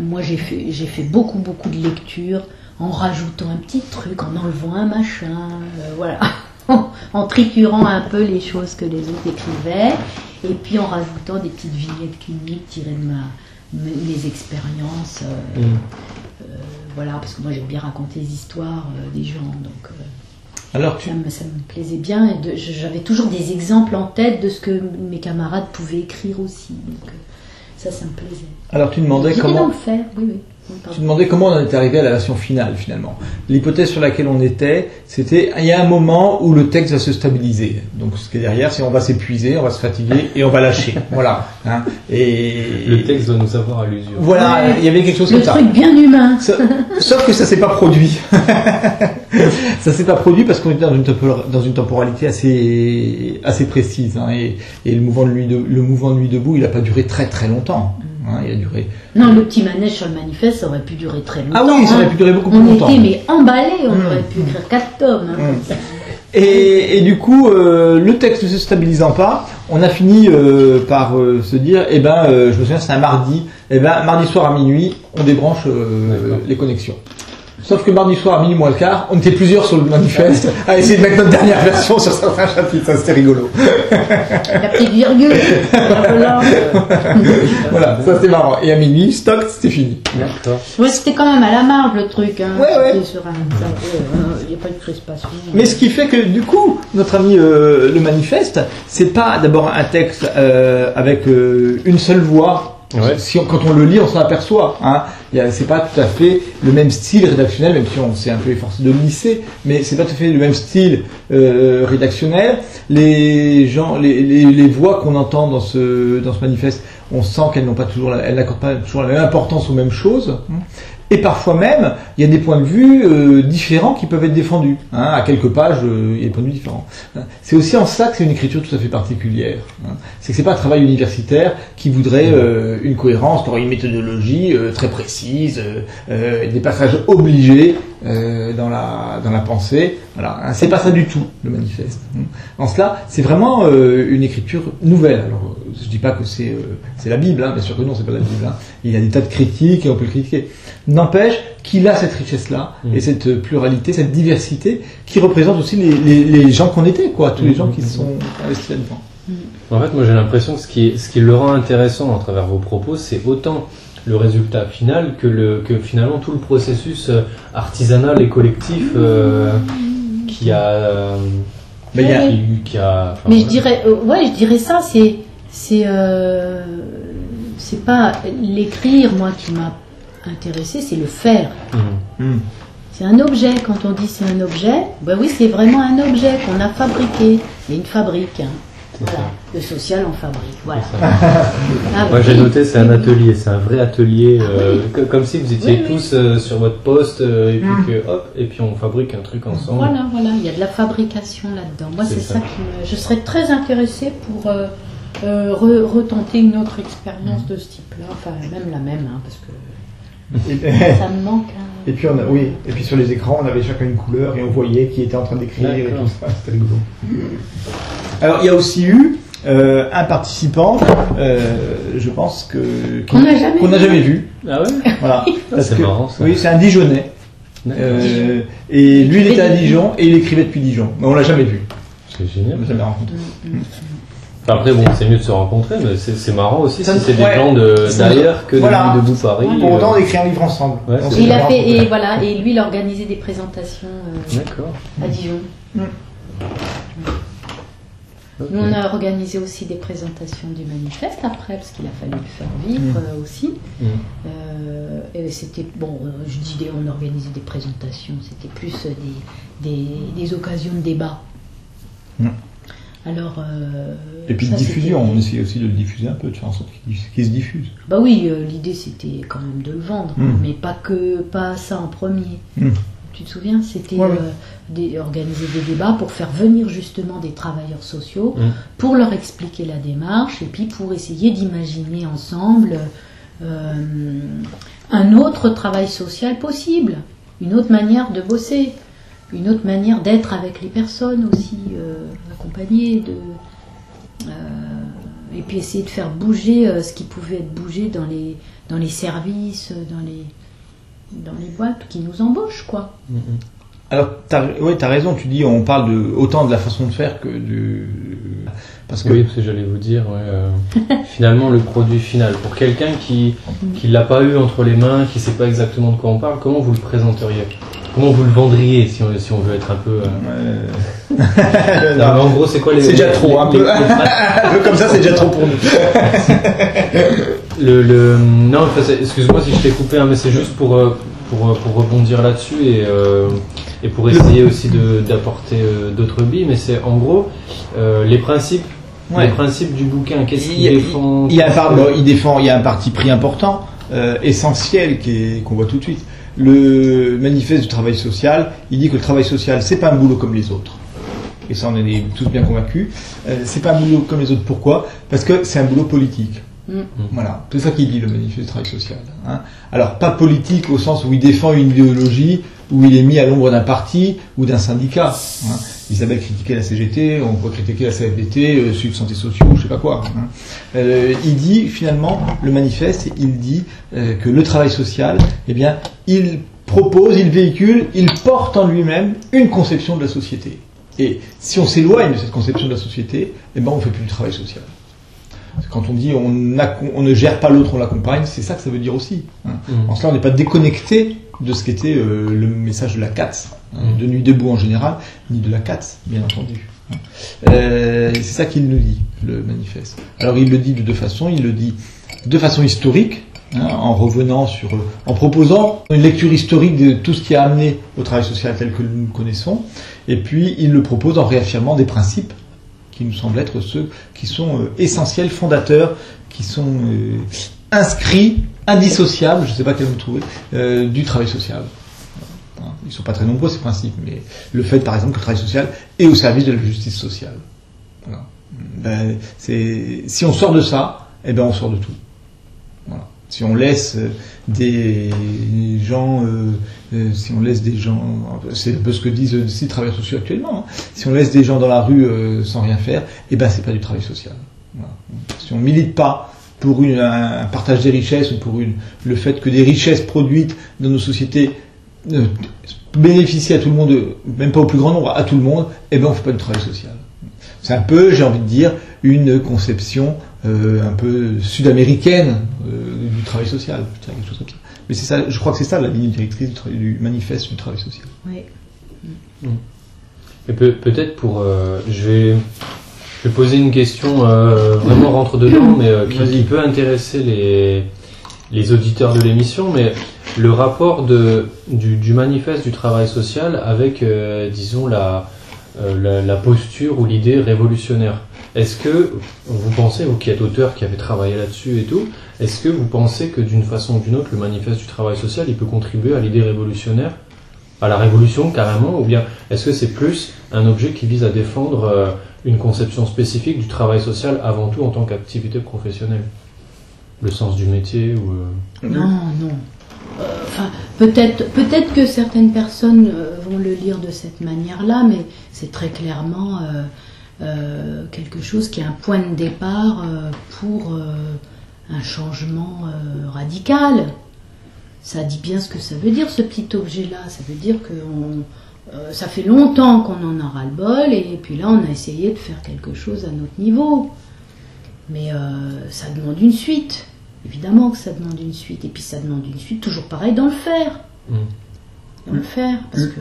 moi, j'ai fait, beaucoup, beaucoup de lectures en rajoutant un petit truc, en enlevant un machin, euh, voilà, *laughs* en triturant un peu les choses que les autres écrivaient, et puis en rajoutant des petites vignettes cliniques tirées de ma, mes, mes expériences, euh, Mm. euh, voilà, parce que moi j'aime bien raconter les histoires des gens, donc tu ça, me, ça me plaisait bien, et j'avais toujours des exemples en tête de ce que mes camarades pouvaient écrire aussi, donc ça, ça me plaisait. alors tu demandais J'étais dans comment le faire, oui, oui. Tu demandais comment on en était arrivé à la version finale finalement. L'hypothèse sur laquelle on était, c'était il y a un moment où le texte va se stabiliser. Donc ce qui est derrière, c'est on va s'épuiser, on va se fatiguer et on va lâcher. *laughs* voilà. hein. Et Le texte doit nous avoir à l'usure. Voilà, Ouais. il y avait quelque chose Le comme ça. truc bien humain. Sauf que ça s'est pas produit. *laughs* ça s'est pas produit parce qu'on était dans une, tempo- dans une temporalité assez, assez précise. hein, et, et le mouvement de nuit, de, le mouvement de nuit debout, il a pas duré très très longtemps. Hein, il a duré. Non, le petit manège sur le manifeste, ça aurait pu durer très longtemps. Ah oui, ça aurait pu durer beaucoup plus On longtemps. était mais emballés, on Mm. aurait pu écrire quatre tomes. hein. Mm. Et, et du coup, euh, le texte ne se stabilisant pas, on a fini euh, par euh, se dire, eh ben, euh, je me souviens, c'est un mardi, eh ben, mardi soir à minuit, on débranche euh, les connexions. Sauf que mardi soir, à minuit moins le quart, on était plusieurs sur le manifeste à essayer de mettre notre dernière version sur certains chapitres. Ça, c'était rigolo. La petite virgule. *laughs* Voilà, ça c'était marrant. Et à minuit, stock, c'était fini. D'accord. Ouais, c'était quand même à la marge le truc. Hein. Ouais, ouais. C'était sur un- euh, Il n'y a pas de crispation. Mais ce qui fait que du coup, notre ami euh, le manifeste, c'est pas d'abord un texte euh, avec euh, une seule voix. Ouais. Si on- quand on le lit, on s'en aperçoit. Hein. C'est pas tout à fait le même style rédactionnel, même si on s'est un peu efforcé de lisser, mais c'est pas tout à fait le même style euh, rédactionnel. Les gens, les, les, les voix qu'on entend dans ce dans ce manifeste, on sent qu'elles n'ont pas toujours, la- elles n'accordent pas toujours la même importance aux mêmes choses. Et parfois même, il y a des points de vue euh, différents qui peuvent être défendus. Hein, à quelques pages, euh, il y a des points de vue différents. Hein. C'est aussi en ça que c'est une écriture tout à fait particulière. hein. C'est que c'est pas un travail universitaire qui voudrait euh, une cohérence, qui aurait une méthodologie euh, très précise, euh, euh, des passages obligés euh, dans la dans la pensée. Voilà, hein. c'est pas ça du tout le manifeste. hein. En cela, c'est vraiment euh, une écriture nouvelle. Alors, euh, je dis pas que c'est euh, c'est la Bible, hein, bien sûr que non, c'est pas la Bible. hein. Il y a des tas de critiques et on peut le critiquer. N'empêche qu'il a cette richesse-là Mm. et cette pluralité, cette diversité qui représente aussi les, les, les gens qu'on était, quoi, tous les Mm. gens qui se sont investis là-dedans. En fait, moi j'ai l'impression que ce qui, ce qui le rend intéressant à travers vos propos, c'est autant le résultat final que, le, que finalement tout le processus euh, artisanal et collectif euh, qui a. euh, Mais il y a- Ouais, qui, a enfin, Mais je dirais, euh, ouais, je dirais ça, c'est, c'est, euh, c'est pas l'écrire, moi, qui m'a intéressé, c'est le faire. Mhm. Mm. C'est un objet. Quand on dit c'est un objet, ben oui, c'est vraiment un objet qu'on a fabriqué. Il y a une fabrique. hein. Voilà. Le social en fabrique. Voilà. *laughs* Ah, Moi j'ai noté, c'est un atelier, c'est un vrai atelier, euh, Ah co- comme si vous étiez Oui, oui. tous euh, sur votre poste euh, et puis Mm. que hop, et puis on fabrique un truc ensemble. Voilà, voilà, il y a de la fabrication là-dedans. Moi, C'est c'est ça. ça. qui me. Je serais très intéressée pour euh, euh, re- retenter une autre expérience de ce type-là, enfin même la même, hein, parce que Et, *laughs* ça me manque. hein. et puis on a, oui, et puis sur les écrans, on avait chacun une couleur et on voyait qui était en train d'écrire et tout ça. C'était rigolo. Alors il y a aussi eu euh, un participant, euh, je pense que Qu'on n'a jamais vu. jamais vu. Ah ouais Voilà. *laughs* C'est que- marrant, ça. Oui, c'est un Dijonais. D'accord. Euh, et lui, il était à Dijon et il écrivait depuis Dijon. Mais on l'a jamais vu. C'est On génial. l'a jamais rencontré. Après, bon, c'est mieux de se rencontrer, mais c'est marrant aussi Ça, si c'est des gens de- d'ailleurs que de Voilà. debout Paris. Pour autant, on euh, écrit un livre ensemble. Ouais, Et il a fait, et voilà, et lui, il a organisé des présentations euh, à Dijon. Ok. Nous, on a organisé aussi des présentations du manifeste après, parce qu'il a fallu le faire vivre euh, aussi. Mm. Euh, et c'était, bon, euh, je dis, des- on organisait des présentations, c'était plus des, des, des occasions de débat. Mm. Alors. euh, Et puis de diffusion, on essayait aussi de le diffuser un peu, de faire en sorte qu'il se diffuse. Bah oui, euh, l'idée c'était quand même de le vendre, Mm. mais pas que pas ça en premier. Mm. Tu te souviens, c'était Ouais, euh, des- organiser des débats pour faire venir justement des travailleurs sociaux, Mm. pour leur expliquer la démarche et puis pour essayer d'imaginer ensemble euh, un autre travail social possible, une autre manière de bosser, une autre manière d'être avec les personnes aussi, euh, accompagnées de. euh, et puis essayer de faire bouger euh, ce qui pouvait être bougé dans les, dans les services, dans les, dans les boîtes qui nous embauchent, quoi. Mm, mm. Alors, t'as ouais, as raison, tu dis, on parle de, autant de la façon de faire que du. Parce que. Oui, parce que j'allais vous dire, ouais, euh, *laughs* finalement, le produit final, pour quelqu'un qui qui l'a pas eu entre les mains, qui sait pas exactement de quoi on parle, comment vous le présenteriez? Comment vous le vendriez, si on, si on veut être un peu... euh, non, mais en gros, c'est quoi les... C'est déjà les- trop, un les- peu. *laughs* les- un peu comme ça, c'est déjà trop pour nous. *laughs* Le, le- non, excuse-moi si je t'ai coupé, hein, mais c'est juste pour, euh, pour, euh, pour rebondir là-dessus et, euh, et pour essayer aussi d'apporter euh, d'autres billes. Mais c'est en gros les principes, Ouais. les principes du bouquin. Qu'est-ce Il qu'il défend Il, y a un par- bon, il défend, il y a un parti pris important, essentiel, qu'on voit tout de suite. Le manifeste du travail social, il dit que le travail social, c'est pas un boulot comme les autres. Et ça, on en est tous bien convaincus. Euh, c'est pas un boulot comme les autres. Pourquoi? Parce que c'est un boulot politique. Mm. Voilà, c'est ça qu'il dit le manifeste du travail social. hein. Alors pas politique au sens où il défend une idéologie, où il est mis à l'ombre d'un parti ou d'un syndicat. hein. Isabelle critiquait la CGT, on peut critiquer la CFDT, euh, Sud Santé Sociaux, je sais pas quoi. hein. Euh, il dit finalement, le manifeste, il dit euh, que le travail social, eh bien, il propose, il véhicule, il porte en lui-même une conception de la société. Et si on s'éloigne de cette conception de la société, eh ben on fait plus du travail social. Quand on dit on, ne gère pas l'autre, on l'accompagne, c'est ça que ça veut dire aussi. hein. Mhm. En cela, on n'est pas déconnecté de ce qu'était euh, le message de la CATS, hein, Mhm. de Nuit debout en général, ni de la CATS, bien entendu. hein. Euh, c'est ça qu'il nous dit, le manifeste. Alors il le dit de deux façons. Il le dit de façon historique, hein, en revenant sur, en proposant une lecture historique de tout ce qui a amené au travail social tel que nous le connaissons, et puis il le propose en réaffirmant des principes qui nous semblent être ceux qui sont euh, essentiels, fondateurs, qui sont euh, inscrits, indissociables, je ne sais pas quel mot trouver, euh, du travail social. Ils ne sont pas très nombreux ces principes, mais le fait par exemple que le travail social est au service de la justice sociale. Ben, si on sort de ça, eh ben on sort de tout. Si on laisse euh, des gens, euh, euh, si on laisse des gens, c'est un peu ce que disent euh, ces travailleurs sociaux actuellement. hein. Si on laisse des gens dans la rue sans rien faire, eh ben c'est pas du travail social. Si on milite pas pour un partage des richesses ou pour le fait que des richesses produites dans nos sociétés bénéficient à tout le monde, même pas au plus grand nombre, à tout le monde, eh ben on fait pas du travail social. C'est un peu, j'ai envie de dire, une conception un peu sud-américaine travail social, je dirais quelque chose comme ça. Mais c'est ça, je crois que c'est ça la ligne directrice du, manifeste du travail social. Oui. Et peut- peut-être pour. euh, je, vais, je vais poser une question euh, vraiment rentre dedans, mais euh, qui, peut intéresser les, les auditeurs de l'émission. Mais le rapport de, du, du manifeste du travail social avec, euh, disons, la, euh, la, la posture ou l'idée révolutionnaire. Est-ce que vous pensez, vous qui êtes auteur, qui avez travaillé là-dessus et tout, est-ce que vous pensez que d'une façon ou d'une autre, le manifeste du travail social, il peut contribuer à l'idée révolutionnaire à la révolution carrément, ou bien est-ce que c'est plus un objet qui vise à défendre euh, une conception spécifique du travail social avant tout en tant qu'activité professionnelle? Le sens du métier ou... euh, Non, non. Euh, Enfin, peut-être, peut-être que certaines personnes vont le lire de cette manière-là, mais c'est très clairement euh, quelque chose qui est un point de départ euh, pour euh, un changement radical. Ça dit bien ce que ça veut dire, ce petit objet-là. Ça veut dire que ça fait longtemps qu'on en a ras-le-bol, et puis là, on a essayé de faire quelque chose à notre niveau. Mais ça demande une suite. Évidemment que ça demande une suite. Et puis ça demande une suite, toujours pareil, dans le faire. Mm. Le faire. Parce que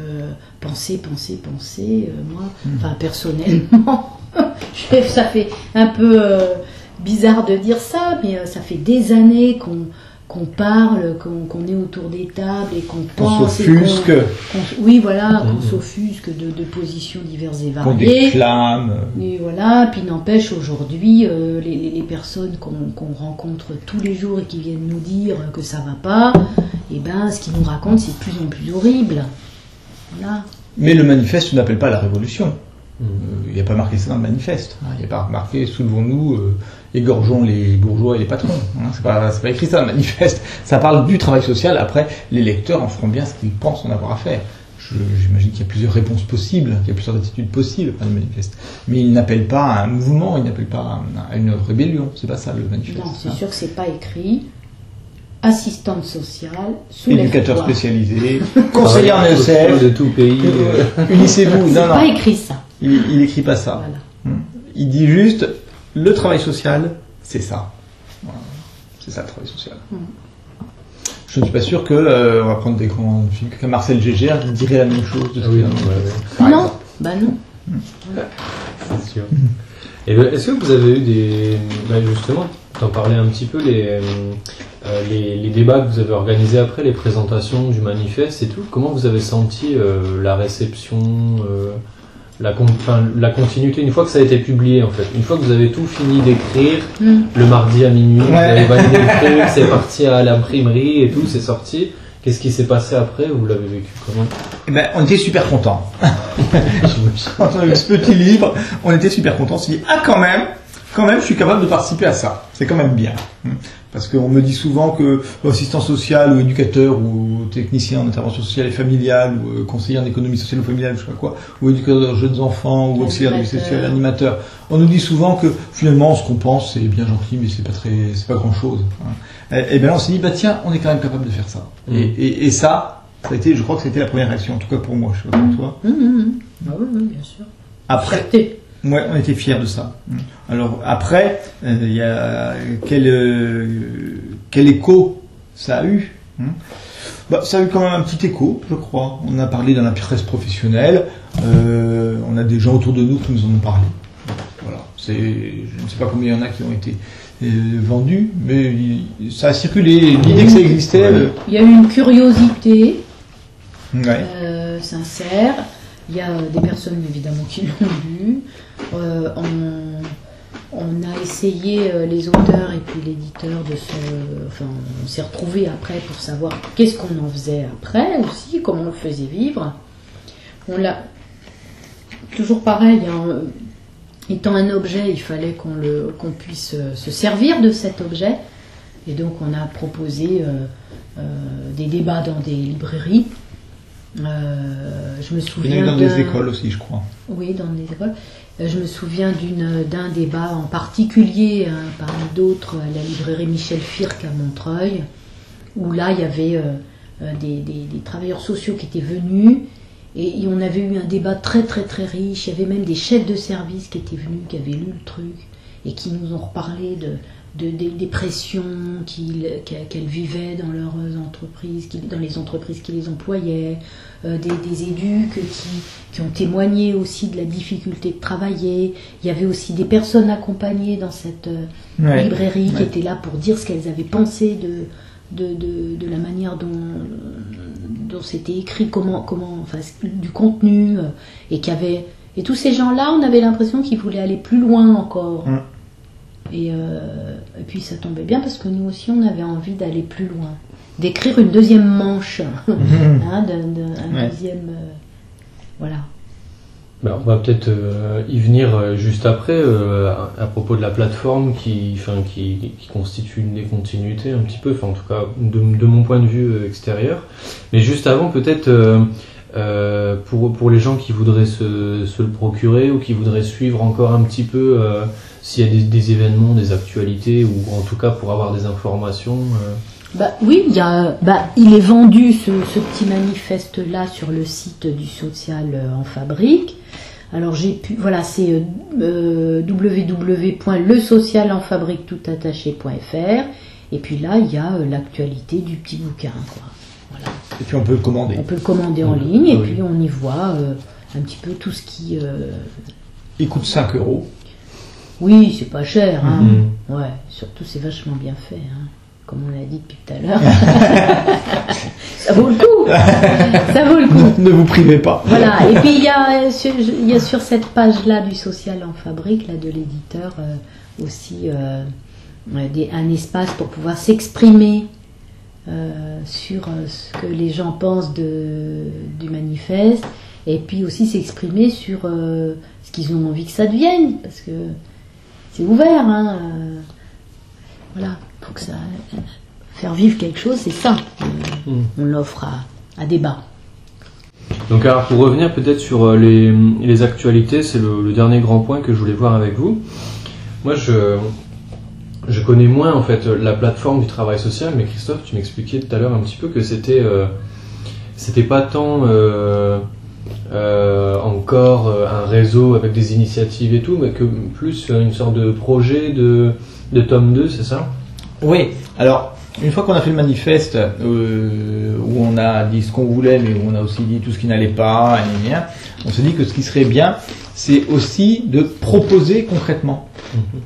penser, penser, penser, euh, moi, enfin personnellement, *laughs* ça fait un peu euh, bizarre de dire ça, mais euh, ça fait des années qu'on qu'on parle, qu'on qu'on est autour des tables et qu'on Qu'on pense. qu'on- s'offusque, qu'on- oui, voilà, qu'on Mhm. s'offusque de, de positions diverses et qu'on variées. déclame. Et voilà, puis n'empêche aujourd'hui, euh, les, les- personnes qu'on qu'on rencontre tous les jours et qui viennent nous dire que ça va pas, et ben ce qu'ils nous racontent c'est de plus en plus horrible. Voilà. Mais le manifeste n'appelle pas à la révolution. Euh, Il n'y a pas marqué ça dans le manifeste. hein. Il n'y a pas marqué soulevons-nous, euh, égorgeons les bourgeois et les patrons. Hein. C'est pas, pas écrit ça dans le manifeste. Ça parle du travail social. Après, les lecteurs en feront bien ce qu'ils pensent en avoir à faire. J'imagine qu'il y a plusieurs réponses possibles, qu'il y a plusieurs attitudes possibles dans le manifeste. Mais il n'appelle pas à un mouvement, il n'appelle pas à une rébellion. C'est pas ça le manifeste. Non, c'est hein. sûr que c'est pas écrit. Assistante sociale, sous Éducateur spécialisé, conseiller en ESF, de tout pays. euh, euh, *laughs* unissez-vous. Non, pas écrit ça. il, il écrit pas ça. Voilà. Il dit juste le travail social, c'est ça. Voilà. C'est ça le travail social. Mm. Je ne suis pas sûr que euh, on va prendre des grands films comme Marcel Gégère dirait la même chose. De ce Ah oui, non, a- ouais, ouais. Par non, bah non. C'est sûr. Et ben, est-ce que vous avez eu des. ben, justement, t'en parlais un petit peu, les, euh, les, les débats que vous avez organisés après, les présentations du manifeste et tout. Comment vous avez senti euh, la réception, euh, la, con- enfin, la continuité, une fois que ça a été publié en fait? Une fois que vous avez tout fini d'écrire, Hmm. le mardi à minuit, vous Ouais. avez validé le truc, *laughs* c'est parti à l'imprimerie et tout, c'est sorti. Qu'est-ce qui s'est passé après? Vous l'avez vécu comment? Eh ben, on était super contents. On a eu ce petit livre, on était super contents. On s'est dit, ah quand même, quand même, je suis capable de participer à ça. C'est quand même bien. Parce qu'on me dit souvent que assistant social ou éducateur ou technicien en intervention sociale et familiale ou euh, conseiller en économie sociale ou familiale, je sais pas quoi, ou éducateur de jeunes enfants ou auxiliaire de vie sociale, animateur, on nous dit souvent que finalement ce qu'on pense c'est bien gentil mais c'est pas très, c'est pas grand chose. Et, et bien là on s'est dit bah tiens on est quand même capable de faire ça. Mm. Et, et, et ça Ça a été, je crois que c'était la première réaction, en tout cas pour moi, je sais pas pour toi. Hum, hum, hum. Ah oui, oui, bien sûr. Après, Fierté. Ouais, on était fiers de ça. Alors après, euh, il y a quel, euh, quel écho ça a eu hein? Bah, Ça a eu quand même un petit écho, je crois. On a parlé dans la presse professionnelle. euh, on a des gens autour de nous qui nous en ont parlé. Voilà. C'est, je ne sais pas combien il y en a qui ont été euh, vendus, mais ça a circulé. L'idée que ça existait. euh, Il y a eu une curiosité ouais. euh, sincère. Il y a des personnes évidemment qui l'ont lu. Euh, on, on a essayé, euh, les auteurs et puis l'éditeur, de se. Enfin, on s'est retrouvés après pour savoir qu'est-ce qu'on en faisait après aussi, comment on le faisait vivre. On l'a. Toujours pareil, hein, étant un objet, il fallait qu'on puisse euh, se servir de cet objet. Et donc on a proposé euh, des débats dans des librairies. Euh, je me Il y en a souviens dans des écoles aussi, je crois. oui, dans les écoles. Euh, Je me souviens d'un débat en particulier, hein, parmi d'autres, à la librairie Michel Firck à Montreuil, où là, il y avait euh, euh, des, travailleurs sociaux qui étaient venus, et on avait eu un débat très très très riche. Il y avait même des chefs de service qui étaient venus, qui avaient lu le truc, et qui nous ont reparlé de, de- des- des pressions qu'elles vivaient dans leurs entreprises, dans les entreprises qui les employaient, euh, des, des éduques qui, qui ont témoigné aussi de la difficulté de travailler. Il y avait aussi des personnes accompagnées dans cette euh, Ouais. librairie qui étaient là pour dire ce qu'elles avaient pensé de, de, de, de la manière dont, dont c'était écrit, comment, comment, enfin, du contenu, euh, et qui avait et tous ces gens-là, on avait l'impression qu'ils voulaient aller plus loin encore. Mm. Et, euh, et puis ça tombait bien parce que nous aussi, on avait envie d'aller plus loin, d'écrire une deuxième manche, hein, *laughs* d'un- d'un- un Ouais. deuxième, euh, voilà. Bah, on va peut-être euh, y venir euh, juste après euh, à, à propos de la plateforme qui, enfin, qui, qui constitue une des continuités un petit peu, enfin en tout cas de, de mon point de vue extérieur. Mais juste avant peut-être euh, euh, pour, pour les gens qui voudraient se, se le procurer ou qui voudraient suivre encore un petit peu euh, s'il y a des, des événements, des actualités ou en tout cas pour avoir des informations. euh, Bah, oui, il, y a, bah, il est vendu ce, ce petit manifeste-là sur le site du social euh, en fabrique. Alors j'ai pu, voilà, c'est euh, www.lesocialenfabriquetoutattaché.fr et puis là il y a euh, l'actualité du petit bouquin. Quoi. Voilà. Et puis on peut le commander. On peut le commander en Oui. ligne et Oui. puis on y voit euh, un petit peu tout ce qui. euh, Il coûte 5 euros. Oui, c'est pas cher. Hein. Mhm. Ouais, surtout c'est vachement bien fait, hein, comme on l'a dit depuis tout à l'heure. *laughs* ça vaut le coup. ça vaut le coup. ne vous privez pas. Voilà. Et puis il y a sur, il y a sur cette page-là du social en fabrique, là de l'éditeur, euh, aussi euh, euh, des- un espace pour pouvoir s'exprimer euh, sur ce que les gens pensent de, du manifeste, et puis aussi s'exprimer sur ce qu'ils ont envie que ça devienne, parce que c'est ouvert. Hein, euh, voilà, faut que ça faire vivre quelque chose, c'est ça. Euh, Mm. On l'offre à, à débat. Donc alors pour revenir peut-être sur euh, les, les actualités, c'est le, le dernier grand point que je voulais voir avec vous. Moi je, je connais moins en fait la plateforme du travail social, mais Christophe, tu m'expliquais tout à l'heure un petit peu que c'était euh, c'était pas tant euh, euh, encore euh, un réseau avec des initiatives et tout, mais que plus une sorte de projet de, de tome 2, c'est ça? Oui, alors, une fois qu'on a fait le manifeste, euh, où on a dit ce qu'on voulait, mais où on a aussi dit tout ce qui n'allait pas, et bien, on s'est dit que ce qui serait bien, c'est aussi de proposer concrètement,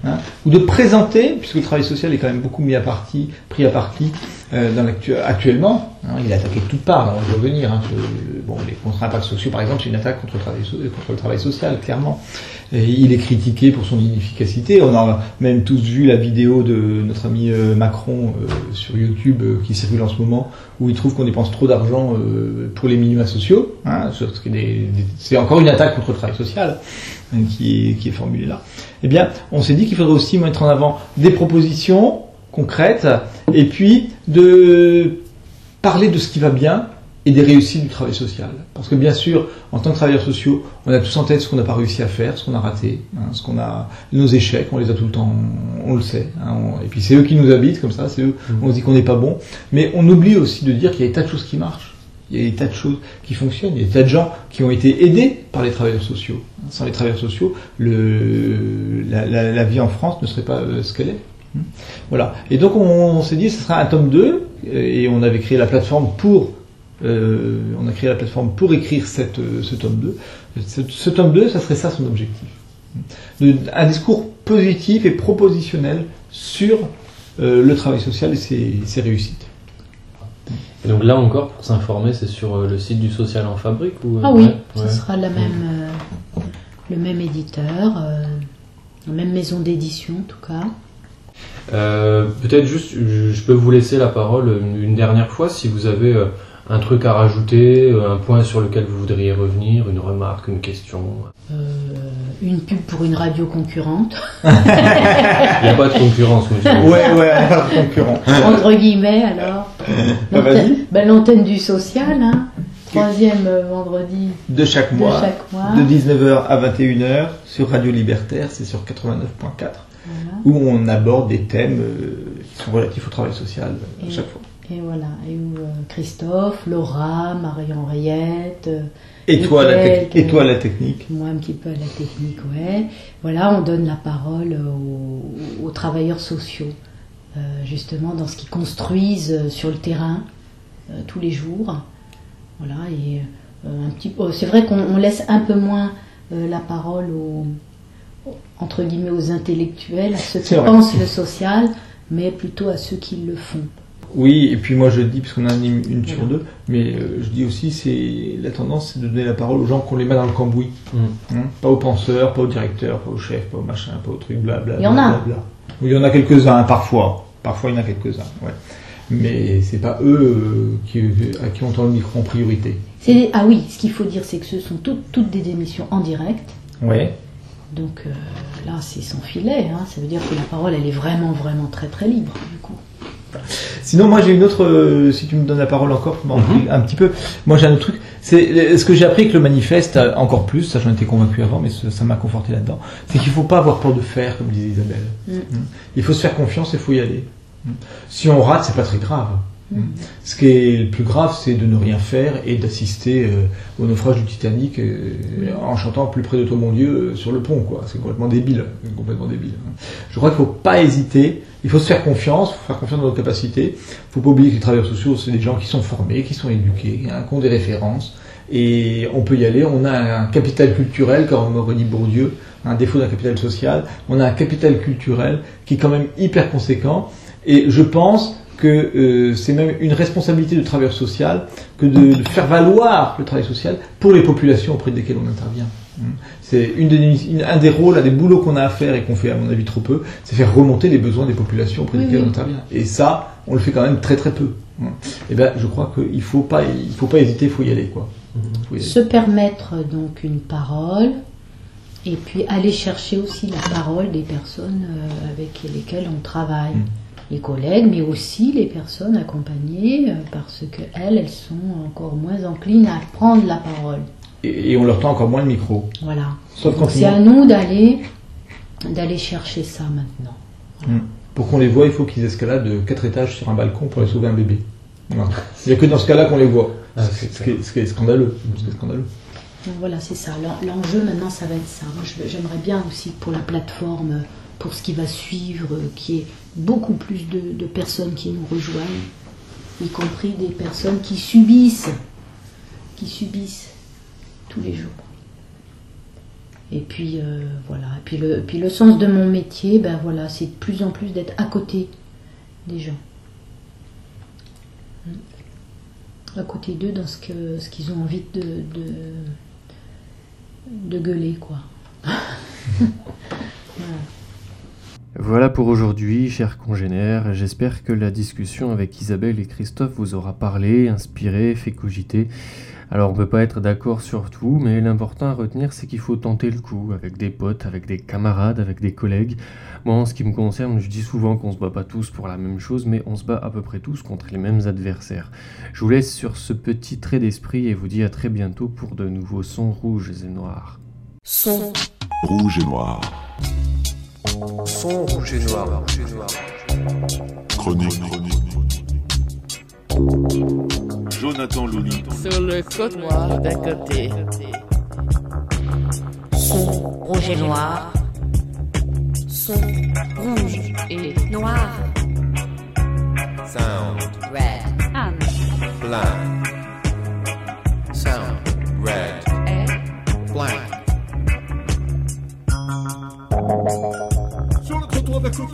hein, ou de présenter, puisque le travail social est quand même beaucoup mis à partie, pris à partie euh, dans l'actu- actuellement, hein, il est attaqué de toutes parts, on va revenir, hein, bon, les contre impacts sociaux par exemple, c'est une attaque contre le travail, contre le travail social, clairement. Et il est critiqué pour son inefficacité. On a même tous vu la vidéo de notre ami euh, Macron euh, sur YouTube euh, qui circule en ce moment, où il trouve qu'on dépense trop d'argent pour les minima sociaux. Hein, c'est encore une attaque contre le travail social hein, qui est formulée là. Eh bien, on s'est dit qu'il faudrait aussi mettre en avant des propositions concrètes et puis de parler de ce qui va bien et des réussites du travail social. Parce que bien sûr, en tant que travailleurs sociaux, on a tous en tête ce qu'on n'a pas réussi à faire, ce qu'on a raté, hein, ce qu'on a, nos échecs, on les a tout le temps, on, le sait. hein, on- et puis c'est eux qui nous habitent comme ça, c'est eux, on se dit qu'on n'est pas bon. Mais on oublie aussi de dire qu'il y a des tas de choses qui marchent. Il y a des tas de choses qui fonctionnent. Il y a des tas de gens qui ont été aidés par les travailleurs sociaux. Sans les travailleurs sociaux, la, vie en France ne serait pas euh, ce qu'elle est. Voilà. Et donc on, s'est dit ce sera un tome 2 euh, et on avait créé la plateforme pour euh, écrire euh, ce tome 2. Ce, tome 2, ça serait ça son objectif. De- un discours positif et propositionnel sur le travail social et ses réussites. Et donc là encore, pour s'informer, c'est sur euh, le site du Social en Fabrique ou Ah oui, Ouais, ce ouais. sera la même, euh, le même éditeur, euh, la même maison d'édition en tout cas. Euh, Peut-être juste, je peux vous laisser la parole une, dernière fois si vous avez euh, un truc à rajouter, euh, un point sur lequel vous voudriez revenir, une remarque, une question. Euh, une pub pour une radio concurrente, *laughs* Il n'y a pas de concurrence, monsieur. Ouais, ouais, alors concurrent. entre guillemets alors. Bah, vas-y. Ben, L'antenne du social, hein. troisième euh, vendredi De chaque de mois, chaque mois. de 19h à 21h sur Radio Libertaire, c'est sur 89.4, Voilà. où on aborde des thèmes euh, qui sont relatifs au travail social à chaque fois. Et voilà, et où euh, Christophe, Laura, Marie-Henriette, Et toi, la Nickel, technique. Et toi, la technique. moi un petit peu à la technique, ouais. Voilà, on donne la parole aux, aux travailleurs sociaux, euh, justement dans ce qu'ils construisent euh, sur le terrain euh, tous les jours. Voilà, et un petit peu. C'est vrai qu'on on laisse un peu moins la parole aux entre guillemets aux intellectuels, à ceux qui vrai. pensent le social, mais plutôt à ceux qui le font. Oui, et puis moi je dis, puisqu'on en anime une sur deux, mais euh, je dis aussi, c'est la tendance, c'est de donner la parole aux gens qu'on les met dans le cambouis. Mm. Hein pas aux penseurs, pas aux directeurs, pas aux chefs, pas aux machins, pas aux trucs, blabla. Il y en a. blablabla. Oui, il y en a quelques-uns, parfois. Parfois, il y en a quelques-uns, ouais. Mais c'est pas eux euh, qui, à qui on tend le micro en priorité. C'est- Ah oui, ce qu'il faut dire, c'est que ce sont toutes, toutes des émissions en direct. Ouais. Donc euh, là, c'est sans filet. hein. Ça veut dire que la parole, elle est vraiment, vraiment très, très libre, du coup. Sinon, moi j'ai une autre. euh, si tu me donnes la parole encore, pour m'en Mhm. parler un petit peu. Moi j'ai un autre truc. C'est euh, ce que j'ai appris avec le manifeste euh, encore plus. Ça j'en étais convaincu avant, mais ça ça m'a conforté là-dedans. C'est qu'il faut pas avoir peur de faire, comme disait Isabelle. Mm. Mm. Il faut se faire confiance et il faut y aller. Mm. Si on rate, c'est pas très grave. Mm. Ce qui est le plus grave, c'est de ne rien faire et d'assister euh, au naufrage du Titanic euh, en chantant plus près de toi, mon Dieu, euh, sur le pont, quoi. C'est complètement débile, complètement débile. hein. Je crois qu'il faut pas hésiter. Il faut se faire confiance, faut faire confiance dans nos capacités. Il faut pas oublier que les travailleurs sociaux, c'est des gens qui sont formés, qui sont éduqués, hein, qui ont des références. Et on peut y aller. On a un capital culturel, comme dit Bourdieu, un défaut d'un capital social. On a un capital culturel qui est quand même hyper conséquent. Et je pense que euh, c'est même une responsabilité du travailleur social que de, de faire valoir le travail social pour les populations auprès desquelles on intervient. Mm. C'est une des, une- un des rôles, un des boulots qu'on a à faire et qu'on fait à mon avis trop peu, c'est faire remonter les besoins des populations auprès Oui, desquelles oui. on intervient. Et ça, on le fait quand même très très peu. Et ben, je crois qu'il faut pas, il faut pas hésiter, il faut y aller quoi. Faut y aller. Se permettre donc une parole, et puis aller chercher aussi la parole des personnes euh, avec lesquelles on travaille. Mm. Les collègues, mais aussi les personnes accompagnées, euh, parce que elles, elles sont encore moins enclines à prendre la parole. Et, et on leur tend encore moins le micro. Voilà. Sauf Donc quand c'est à nous d'aller d'aller chercher ça maintenant. Mm. Pour qu'on les voit, il faut qu'ils escaladent de quatre étages sur un balcon pour aller sauver un bébé. Voilà. Il n'y a que dans ce cas-là qu'on les voit. Ah, c'est ce, qui est, ce qui est scandaleux. Ce qui est scandaleux. Donc voilà, c'est ça. L'en- L'enjeu maintenant, ça va être ça. Moi, j'aimerais bien aussi pour la plateforme, pour ce qui va suivre, euh, qu'il y ait beaucoup plus de, personnes qui nous rejoignent, y compris des personnes qui subissent, qui subissent tous les jours. Et puis euh, voilà. Et puis le, sens de mon métier, ben voilà, c'est de plus en plus d'être à côté des gens. Mm. À côté d'eux dans ce que ce qu'ils ont envie de gueuler quoi. *laughs* Voilà. Voilà pour aujourd'hui, chers congénères. J'espère que la discussion avec Isabelle et Christophe vous aura parlé, inspiré, fait cogiter. Alors on peut pas être d'accord sur tout, mais l'important à retenir c'est qu'il faut tenter le coup avec des potes, avec des camarades, avec des collègues. Moi en ce qui me concerne, je dis souvent qu'on se bat pas tous pour la même chose, mais on se bat à peu près tous contre les mêmes adversaires. Je vous laisse sur ce petit trait d'esprit et vous dis à très bientôt pour de nouveaux sons rouges et noirs. Son, Rouge et noir. Son rouge et noir. Rouge et noir. Chronique. Jonathan Looney. Sur le code noir d'à côté. Son rouge et noir. Son rouge et noir. Sound Red. Anne. black. Sound red. Et. Black. Sur